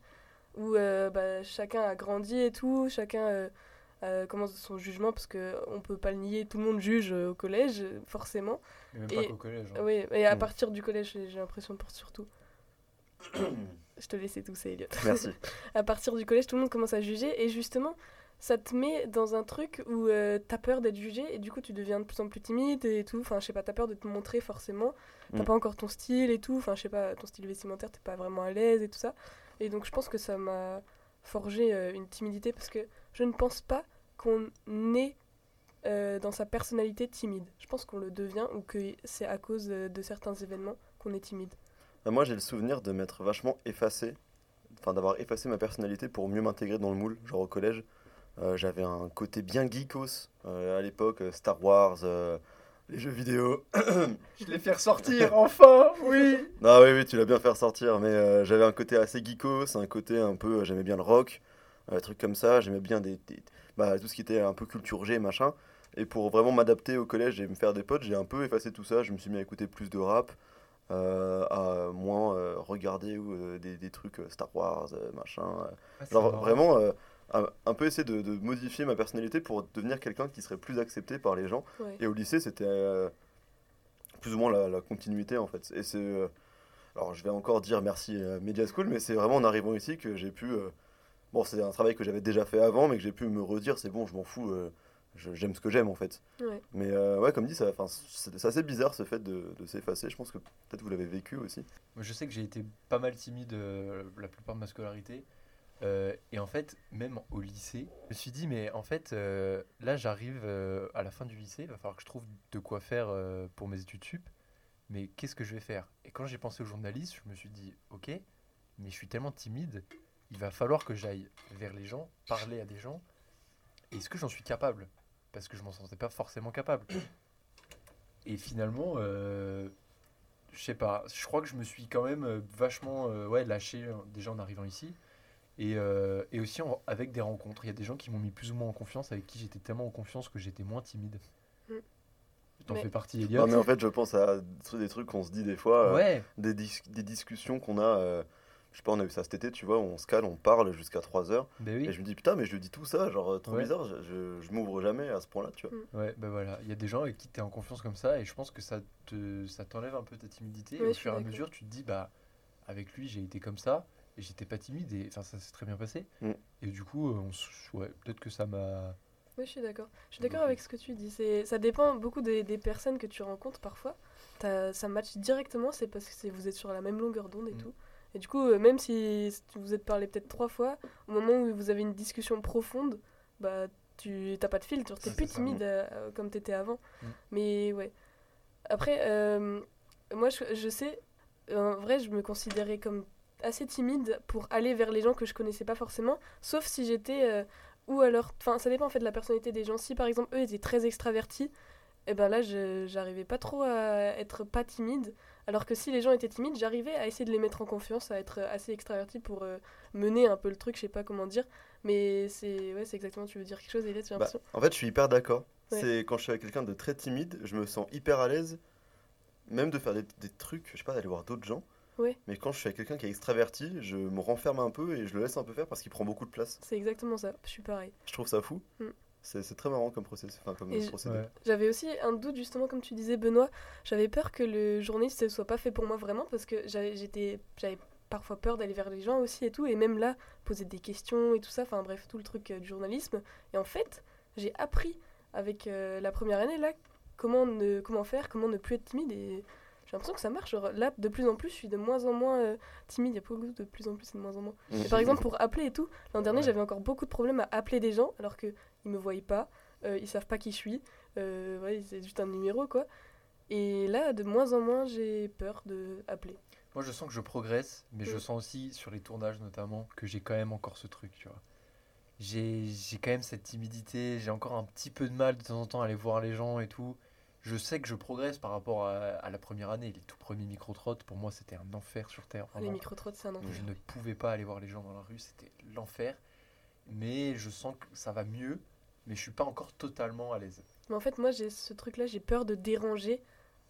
où euh, bah, chacun a grandi et tout, chacun euh, euh, commence son jugement, parce qu'on peut pas le nier, tout le monde juge euh, au collège, forcément. Mais même pas Et- qu'au collège. hein. Oui, et à Mm. partir du collège, j'ai j'ai l'impression pour surtout. *coughs* Je te laissais tousser, Elliot. Merci. *laughs* à partir du collège, tout le monde commence à juger. Et justement, ça te met dans un truc où euh, t'as peur d'être jugé. Et du coup, tu deviens de plus en plus timide et tout. Enfin, je sais pas, t'as peur de te montrer forcément. T'as Mm. pas encore ton style et tout. Enfin, je sais pas, ton style vestimentaire, t'es pas vraiment à l'aise et tout ça. Et donc, je pense que ça m'a forgé euh, une timidité parce que je ne pense pas qu'on est euh, dans sa personnalité timide. Je pense qu'on le devient ou que c'est à cause de certains événements qu'on est timide. Bah, Moi, j'ai le souvenir de m'être vachement effacé, enfin d'avoir effacé ma personnalité pour mieux m'intégrer dans le moule. Genre au collège, euh, j'avais un côté bien geekos euh, à l'époque, euh, Star Wars, les jeux vidéo. *coughs* Je l'ai fait ressortir, enfin Oui *laughs* Ah oui, oui, tu l'as bien fait ressortir, mais j'avais un côté assez geekos, un côté un peu, j'aimais bien le rock, des trucs comme ça, j'aimais bien des, des- bah, tout ce qui était un peu culture G, machin. Et pour vraiment m'adapter au collège et me faire des potes, j'ai un peu effacé tout ça, je me suis mis à écouter plus de rap, à moins euh, regarder euh, des, des trucs euh, Star Wars, euh, machin. euh. Ah, Genre vraiment, euh, un, un peu essayer de, de modifier ma personnalité pour devenir quelqu'un qui serait plus accepté par les gens. Ouais. Et au lycée, c'était euh, plus ou moins la, la continuité en fait. Et c'est. euh, alors je vais encore dire merci euh, Media School, mais c'est vraiment en arrivant ici que j'ai pu. euh, bon, c'est un travail que j'avais déjà fait avant, mais que j'ai pu me redire c'est bon, je m'en fous, euh, j'aime ce que j'aime en fait. Ouais. Mais euh, ouais, comme dit, ça- c'est assez bizarre ce fait de, de s'effacer. Je pense que peut-être vous l'avez vécu aussi. Moi, je sais que j'ai été pas mal timide euh, la plupart de ma scolarité. Euh, et en fait, même au lycée, je me suis dit, mais en fait, euh, là, j'arrive euh, à la fin du lycée, il va falloir que je trouve de quoi faire euh, pour mes études sup. Mais qu'est-ce que je vais faire? Et quand j'ai pensé au journalisme, je me suis dit, ok, mais je suis tellement timide, il va falloir que j'aille vers les gens, parler à des gens. Est-ce que j'en suis capable? Parce que je m'en sentais pas forcément capable. Et finalement, euh, je sais pas, je crois que je me suis quand même euh, vachement euh, ouais, lâché déjà en arrivant ici. Et, euh, et aussi en- avec des rencontres. Il y a des gens qui m'ont mis plus ou moins en confiance, avec qui j'étais tellement en confiance que j'étais moins timide. Mm. T'en Mais- fais partie, Elliot Non, mais en fait, je pense à des trucs- qu'on se dit des fois. euh, Ouais, des, dis- des discussions qu'on a. je sais pas, on a eu ça cet été, tu vois, où on se cale, on parle jusqu'à 3 heures. ben oui. Et je me dis, putain, mais je dis tout ça, genre, euh, trop Ouais. bizarre, je, je, je m'ouvre jamais à ce point-là, tu vois. Ouais, ben voilà. Il y a des gens avec qui tu es en confiance comme ça, et je pense que ça te ça t'enlève un peu ta timidité. et au fur et à mesure, tu te dis, bah, avec lui, j'ai été comme ça, et j'étais pas timide, et enfin, ça s'est très bien passé. Mm. Et du coup, euh, on s- ouais, peut-être que ça m'a. Oui, je suis d'accord. Je suis d'accord avec ce que tu dis. C'est, ça dépend beaucoup des, des personnes que tu rencontres parfois. T'as- ça match directement, c'est parce que c'est- vous êtes sur la même longueur d'onde et Mm. tout. Et du coup, euh, même si vous êtes parlé peut-être trois fois, au moment où vous avez une discussion profonde, bah tu t'as pas de filtre, t'es plus timide euh, comme t'étais avant. Mm. Mais ouais. Après, euh, moi je, je sais, en vrai, je me considérais comme assez timide pour aller vers les gens que je connaissais pas forcément, sauf si j'étais euh, ou alors, enfin ça dépend en fait de la personnalité des gens. Si par exemple eux étaient très extravertis, et ben là j'arrivais pas trop à être pas timide. Alors que si les gens étaient timides, j'arrivais à essayer de les mettre en confiance, à être assez extraverti pour euh, mener un peu le truc, je sais pas comment dire. Mais c'est ouais, c'est exactement, tu veux dire quelque chose, Elias, j'ai Bah, l'impression? en fait, je suis hyper d'accord. Ouais. C'est quand je suis avec quelqu'un de très timide, je me sens hyper à l'aise, même de faire des, des trucs, je sais pas, d'aller voir d'autres gens. Ouais. Mais quand je suis avec quelqu'un qui est extraverti, je me renferme un peu et je le laisse un peu faire parce qu'il prend beaucoup de place. C'est exactement ça, je suis pareil. Je trouve ça fou. Mm. C'est très marrant comme processus, enfin comme procédé. Ouais. J'avais aussi un doute justement comme tu disais Benoît, j'avais peur que le journaliste ne soit pas fait pour moi vraiment parce que j'avais j'étais j'avais parfois peur d'aller vers les gens aussi et tout et même là poser des questions et tout ça, enfin bref tout le truc euh, du journalisme et en fait j'ai appris avec euh, la première année là comment ne comment faire, comment ne plus être timide et j'ai l'impression que ça marche. Genre, là de plus en plus je suis de moins en moins euh, timide, il y a pas de plus en plus et de moins en moins. Mm. Et par exemple, pour appeler et tout, l'an dernier, Ouais. j'avais encore beaucoup de problèmes à appeler des gens alors qu'ils me voyaient pas, euh, ils savent pas qui je suis, euh, ouais, c'est juste un numéro quoi. Et là, de moins en moins, j'ai peur de appeler. Moi, je sens que je progresse, mais je Mm. sens aussi, sur les tournages notamment, que j'ai quand même encore ce truc, tu vois. J'ai j'ai quand même cette timidité, j'ai encore un petit peu de mal de temps en temps à aller voir les gens et tout. Je sais que je progresse par rapport à, à la première année. Les tout premiers micro-trottes, pour moi, c'était un enfer sur Terre. Les micro-trottes, c'est un enfer. Je ne pouvais pas aller voir les gens dans la rue, c'était l'enfer. Mais je sens que ça va mieux, mais je suis pas encore totalement à l'aise. Mais en fait, moi, j'ai ce truc-là, j'ai peur de déranger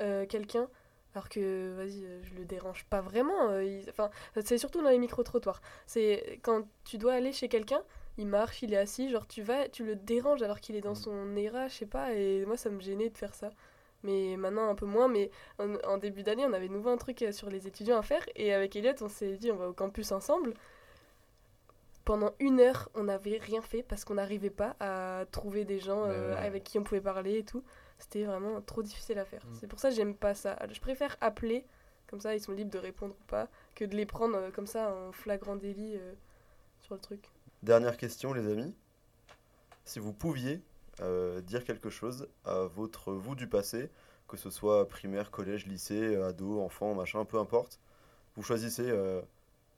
euh, quelqu'un. Alors que, vas-y, euh, je le dérange pas vraiment. euh, il- Enfin, c'est surtout dans les micro-trottoirs. C'est quand tu dois aller chez quelqu'un, il marche, il est assis, genre tu vas, tu le déranges alors qu'il est dans Mm. son ERA, je sais pas. Et moi, ça me gênait de faire ça. Mais maintenant, un peu moins. Mais en, en début d'année, on avait nouveau un truc sur les étudiants à faire. Et avec Elliot, on s'est dit, on va au campus ensemble. Pendant une heure, on n'avait rien fait parce qu'on n'arrivait pas à trouver des gens Bah euh, ouais. avec qui on pouvait parler et tout. C'était vraiment trop difficile à faire. Mm. C'est pour ça que j'aime pas ça. Je préfère appeler, comme ça ils sont libres de répondre ou pas, que de les prendre euh, comme ça en flagrant délit euh, sur le truc. Dernière question, les amis. Si vous pouviez euh, dire quelque chose à votre vous du passé, que ce soit primaire, collège, lycée, ado, enfant, machin, peu importe, vous choisissez euh,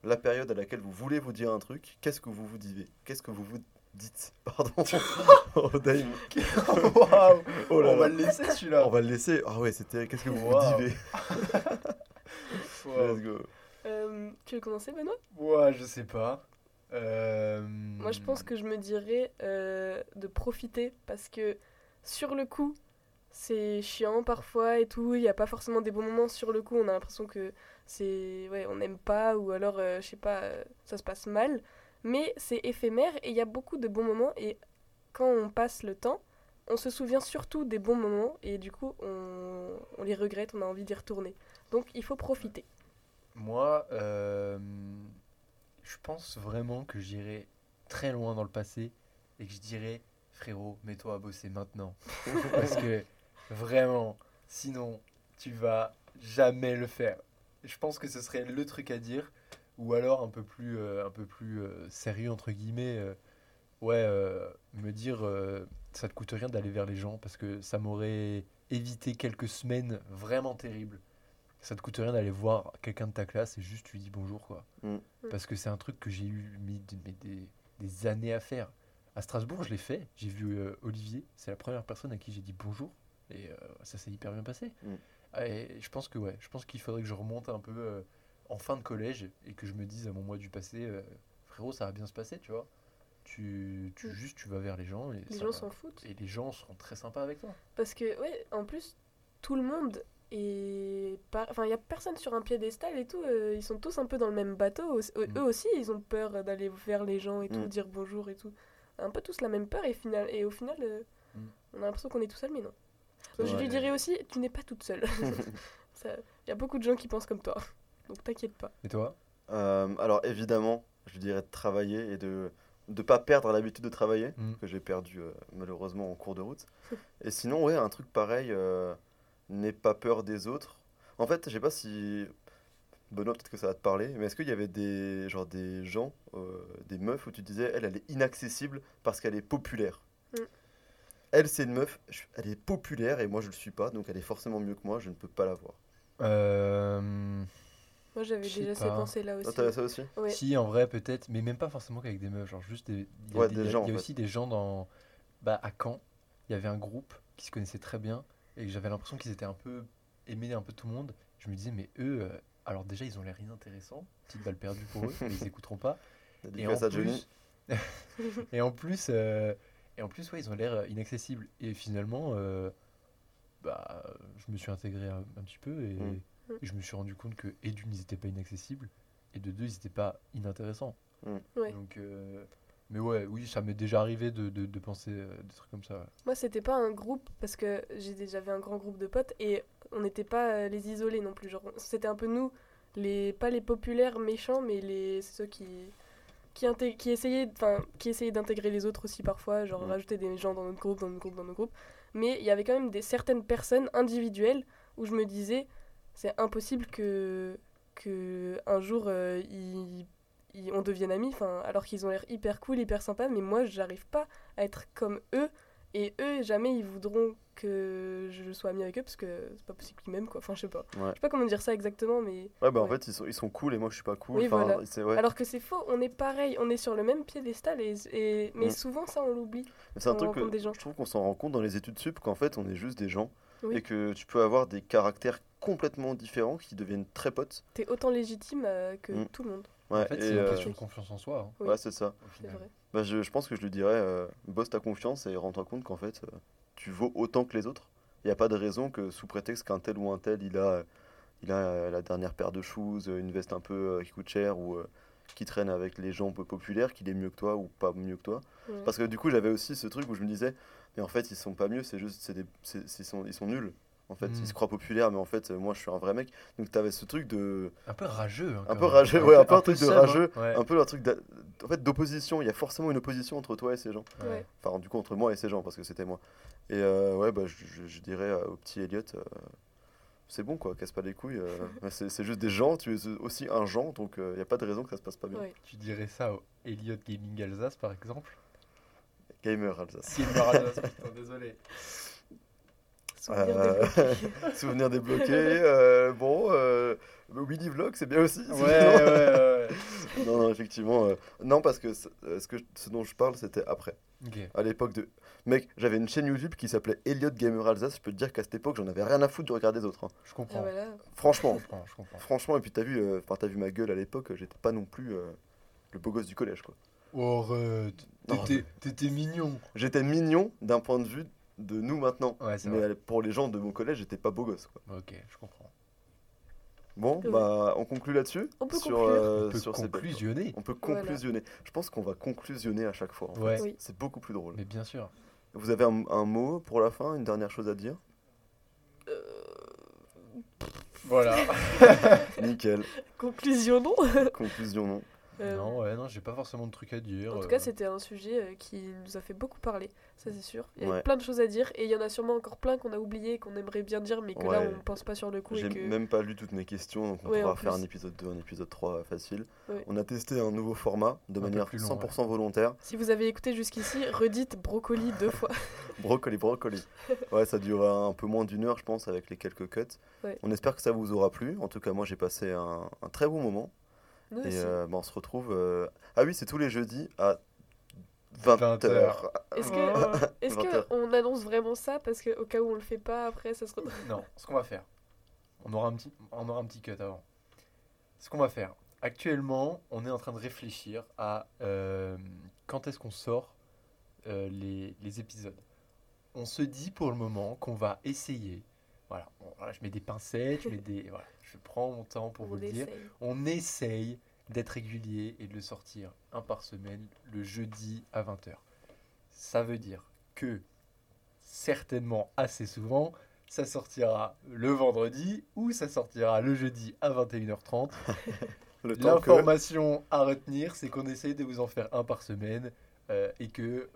la période à laquelle vous voulez vous dire un truc, qu'est-ce que vous vous dites Qu'est-ce que vous vous dites? *laughs* Pardon. *laughs* oh. *laughs* Waouh Oh là On va le laisser celui-là. On va le laisser. Ah ouais, c'était. Qu'est-ce que vous vous dites Waouh. Let's go. Euh, tu veux commencer Benoît? Ouais, je sais pas. Euh, Moi je pense que je me dirais euh, de profiter parce que sur le coup c'est chiant parfois et tout, il n'y a pas forcément des bons moments sur le coup, on a l'impression que c'est ouais, on n'aime pas ou alors euh, je sais pas, euh, ça se passe mal, mais c'est éphémère et il y a beaucoup de bons moments et quand on passe le temps, on se souvient surtout des bons moments et du coup on, on les regrette, on a envie d'y retourner. Donc il faut profiter. Moi, euh, je pense vraiment que j'irai très loin dans le passé et que je dirais, frérot, mets-toi à bosser maintenant. *laughs* Parce que vraiment, sinon, tu vas jamais le faire. Je pense que ce serait le truc à dire. Ou alors un peu plus, euh, un peu plus euh, sérieux, entre guillemets. euh, ouais, euh, me dire, euh, ça te coûte rien d'aller vers les gens parce que ça m'aurait évité quelques semaines vraiment terribles. Ça te coûte rien d'aller voir quelqu'un de ta classe et juste tu lui dis bonjour, quoi. Mm. Parce que c'est un truc que j'ai eu mis de- mais des, des années à faire. À Strasbourg, je l'ai fait. J'ai vu euh, Olivier. C'est la première personne à qui j'ai dit bonjour. Et euh, ça s'est hyper bien passé. Mm. Ah, Et je pense que ouais, je pense qu'il faudrait que je remonte un peu euh, en fin de collège et que je me dise à mon mois du passé, euh, frérot, ça va bien se passer, tu vois. Tu, tu Mm. juste, tu vas vers les gens et Les gens s'en foutent. et les gens seront très sympas avec toi. Parce que, ouais, en plus, tout le monde est. Pas... Enfin, il n'y a personne sur un piédestal et tout. euh, ils sont tous un peu dans le même bateau. Au- au- Mm. Eux aussi, ils ont peur d'aller vers les gens et tout, Mm. dire bonjour et tout. Un peu tous la même peur et, final... et au final, euh, on a l'impression qu'on est tout seul, mais non? Je lui dirais aussi, tu n'es pas toute seule. *laughs* *laughs* Il y a beaucoup de gens qui pensent comme toi. Donc, t'inquiète pas. Et toi? Euh, alors évidemment, je dirais de travailler et de ne pas perdre l'habitude de travailler, Mm. que j'ai perdu euh, malheureusement en cours de route. *laughs* Et sinon, ouais, un truc pareil, euh, n'aie pas peur des autres. En fait, je sais pas si... Benoît, peut-être que ça va te parler, mais est-ce qu'il y avait des, genre des gens, euh, des meufs où tu disais, elle, elle est inaccessible parce qu'elle est populaire? Mm. Elle, c'est une meuf, elle est populaire et moi je le suis pas, donc elle est forcément mieux que moi, je ne peux pas la voir. Euh, Moi, j'avais déjà ces pensées-là aussi. t'avais ça aussi Ouais. Si, en vrai, peut-être, mais même pas forcément qu'avec des meufs. Genre, juste des. Il y a, Ouais, des, des il y a- gens, il y a aussi des gens dans. Bah, à Caen, il y avait un groupe qui se connaissait très bien et que j'avais l'impression qu'ils étaient un peu aimés un peu tout le monde. Je me disais, mais eux, euh, alors déjà, ils ont l'air inintéressants. Petite balle perdue pour eux, mais *laughs* ils écouteront pas. En plus, *laughs* et en plus, euh, et en plus, ouais, ils ont l'air euh, inaccessibles. Et finalement, euh, bah, je me suis intégré un, un petit peu et, Mm. et je me suis rendu compte que et d'une, ils n'étaient pas inaccessibles et de deux, ils n'étaient pas inintéressants. Ouais. Donc, euh, mais ouais, oui, ça m'est déjà arrivé de, de, de penser euh, des trucs comme ça. ouais. Moi, c'était pas un groupe parce que j'ai- j'avais un grand groupe de potes et on n'était pas les isolés non plus. Genre, c'était un peu nous, les pas les populaires méchants, mais les ceux qui qui, qui essayaient, enfin, qui essayaient d'intégrer les autres aussi parfois, genre Mm. rajouter des gens dans notre groupe, dans notre groupe, dans notre groupe. Mais il y avait quand même des certaines personnes individuelles où je me disais, c'est impossible que que un jour euh, ils, ils- on devienne amis, enfin, alors qu'ils ont l'air hyper cool, hyper sympas, mais moi, j'arrive pas à être comme eux Et eux, jamais ils voudront que je sois amie avec eux parce que c'est pas possible qu'ils m'aiment quoi. Enfin, je sais pas. Ouais. Je sais pas comment dire ça exactement, mais. Ouais, bah en fait, ils sont, ils sont cool et moi je suis pas cool. Oui, voilà. c'est ouais. Alors que c'est faux, on est pareil, on est sur le même piédestal, et, et... mais Mm. souvent ça on l'oublie. Mais c'est un on truc que rencontre des gens. je trouve qu'on s'en rend compte dans les études sup qu'en fait on est juste des gens Oui. et que tu peux avoir des caractères complètement différents qui deviennent très potes. T'es autant légitime euh, que Mm. tout le monde, Ouais, en fait, et, c'est une euh, question de confiance en soi, hein, Oui. ouais, c'est ça. au final. vrai. Bah, je, je pense que je lui dirais, euh, bosse ta confiance et rends-toi compte qu'en fait, euh, tu vaux autant que les autres. Il n'y a pas de raison que sous prétexte qu'un tel ou un tel, il a, il a euh, la dernière paire de shoes, une veste un peu qui coûte cher ou qui traîne avec les gens un peu populaires, qu'il est mieux que toi ou pas mieux que toi. Ouais. Parce que du coup, j'avais aussi ce truc où je me disais, mais en fait, ils sont pas mieux, c'est juste, c'est des, c'est- c'est- ils, sont, ils sont nuls. En fait, ils se croient populaires, mais en fait, euh, moi, je suis un vrai mec. Donc, tu avais ce truc de. Un peu rageux. hein, Un peu même. rageux, ouais, un peu un truc de hein. rageux, Ouais, Un peu un truc d'a- en fait, d'opposition. Il y a forcément une opposition entre toi et ces gens. ouais. Enfin, du coup, entre moi et ces gens, parce que c'était moi. Et euh, ouais, bah, je, je- je dirais euh, au petit Elliot, euh, c'est bon, quoi, casse pas les couilles. euh, *laughs* c'est c'est juste des gens, tu es aussi un genre, donc il n'y a pas de raison que ça se passe pas bien. Ouais. Tu dirais ça au Elliot Gaming Alsace, par exemple? Gamer Alsace. Gamer Alsace, putain, désolé. *laughs* Souvenir Euh, débloqué. *laughs* Souvenir débloqué. euh, bon, euh, Willy Vlog, c'est bien aussi. Ouais, ouais, ouais. ouais. *laughs* non, non, effectivement. euh, non, parce que, ce- euh, ce que je- ce dont je parle, c'était après. À l'époque de. Mec, j'avais une chaîne YouTube qui s'appelait Elliot Gamer Alsace. Je peux te dire qu'à cette époque, j'en avais rien à foutre de regarder les autres. hein. Je Ah, comprends. Je Franchement. comprends, je comprends. Franchement, et puis t'as vu, euh, enfin t'as vu ma gueule à l'époque, j'étais pas non plus euh, le beau gosse du collège quoi. Oh, T'étais mignon. J'étais mignon d'un point de vue de nous maintenant, Ouais, mais vrai. pour les gens de mon collège, j'étais pas beau gosse quoi. Ok, je comprends. Bon, Oui. bah on conclut là-dessus. On peut sur, conclure. euh, On peut sur ces conclusionner. On peut Voilà. conclusionner. Je pense qu'on va conclusionner à chaque fois. en fait. Ouais. Oui. C'est beaucoup plus drôle. Mais bien sûr. Vous avez un, un mot pour la fin, une dernière chose à dire? Euh, Voilà. *laughs* Nickel. Conclusion non. Conclusion non. Euh, non, ouais, non, j'ai pas forcément de trucs à dire. En tout euh, cas, c'était un sujet euh, qui nous a fait beaucoup parler, ça c'est sûr. Il y a Ouais. plein de choses à dire et il y en a sûrement encore plein qu'on a oublié, qu'on aimerait bien dire, mais que là on pense pas sur le coup. J'ai Et que... même pas lu toutes mes questions, donc on Ouais, pourra faire un épisode 2, un épisode 3 facile. Ouais. On a testé un nouveau format de Un manière plus long, 100% volontaire. Si vous avez écouté jusqu'ici, redites brocoli deux *laughs* fois. Brocoli, brocoli. Ouais, ça durera un peu moins d'une heure, je pense, avec les quelques cuts. Ouais. On espère que ça vous aura plu. En tout cas, moi, j'ai passé un, un très bon moment. Nous Et euh, bah, on se retrouve. euh, Ah oui, c'est tous les jeudis à 20h. 20h. Est-ce Oh. que, *laughs* est-ce 20. que on annonce vraiment ça parce que au cas où on le fait pas après, ça se retrouve. Non, ce qu'on va faire, on aura un petit, on aura un petit cut avant. Ce qu'on va faire, actuellement, on est en train de réfléchir à euh, quand est-ce qu'on sort euh, les, les épisodes. On se dit pour le moment qu'on va essayer. Voilà, bon, voilà, je mets des pincettes, je mets des, voilà, je prends mon temps pour vous on le dire. essaye. On essaye d'être régulier et de le sortir un par semaine le jeudi à 20h. Ça veut dire que certainement assez souvent, ça sortira le vendredi ou ça sortira le jeudi à 21h30. *laughs* Le temps que. L'information à retenir, c'est qu'on essaye de vous en faire un par semaine euh, et que euh,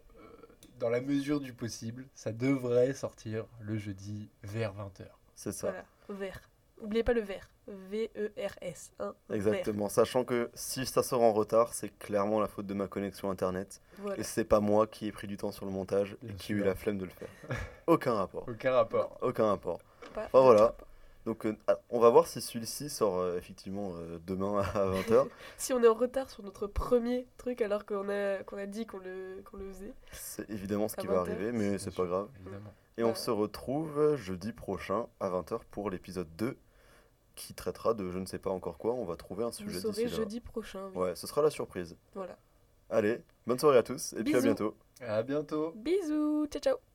dans la mesure du possible, ça devrait sortir le jeudi vers 20h. C'est ça. Voilà, vert. Oubliez pas le vert. V-E-R-S. Hein, vert. Exactement. Sachant que si ça sort en retard, c'est clairement la faute de ma connexion internet. Voilà. Et c'est pas moi qui ai pris du temps sur le montage et qui ai eu la flemme de le faire. *laughs* Aucun rapport. Aucun rapport. Aucun rapport. Pas- Enfin, voilà. Donc euh, ah, on va voir si celui-ci sort euh, effectivement euh, demain *laughs* à 20h. *laughs* Si on est en retard sur notre premier truc alors qu'on a, qu'on a dit qu'on le, qu'on le faisait. c'est évidemment ce qui va 20h, arriver, mais c'est pas grave. Évidemment. Et on Ouais. se retrouve jeudi prochain à 20h pour l'épisode 2 qui traitera de je ne sais pas encore quoi. On va trouver un Vous sujet saurez d'ici là. jeudi prochain. oui. Ouais, ce sera la surprise. Voilà. Allez, bonne soirée à tous et puis à bientôt. À bientôt. Bisous. Ciao, ciao.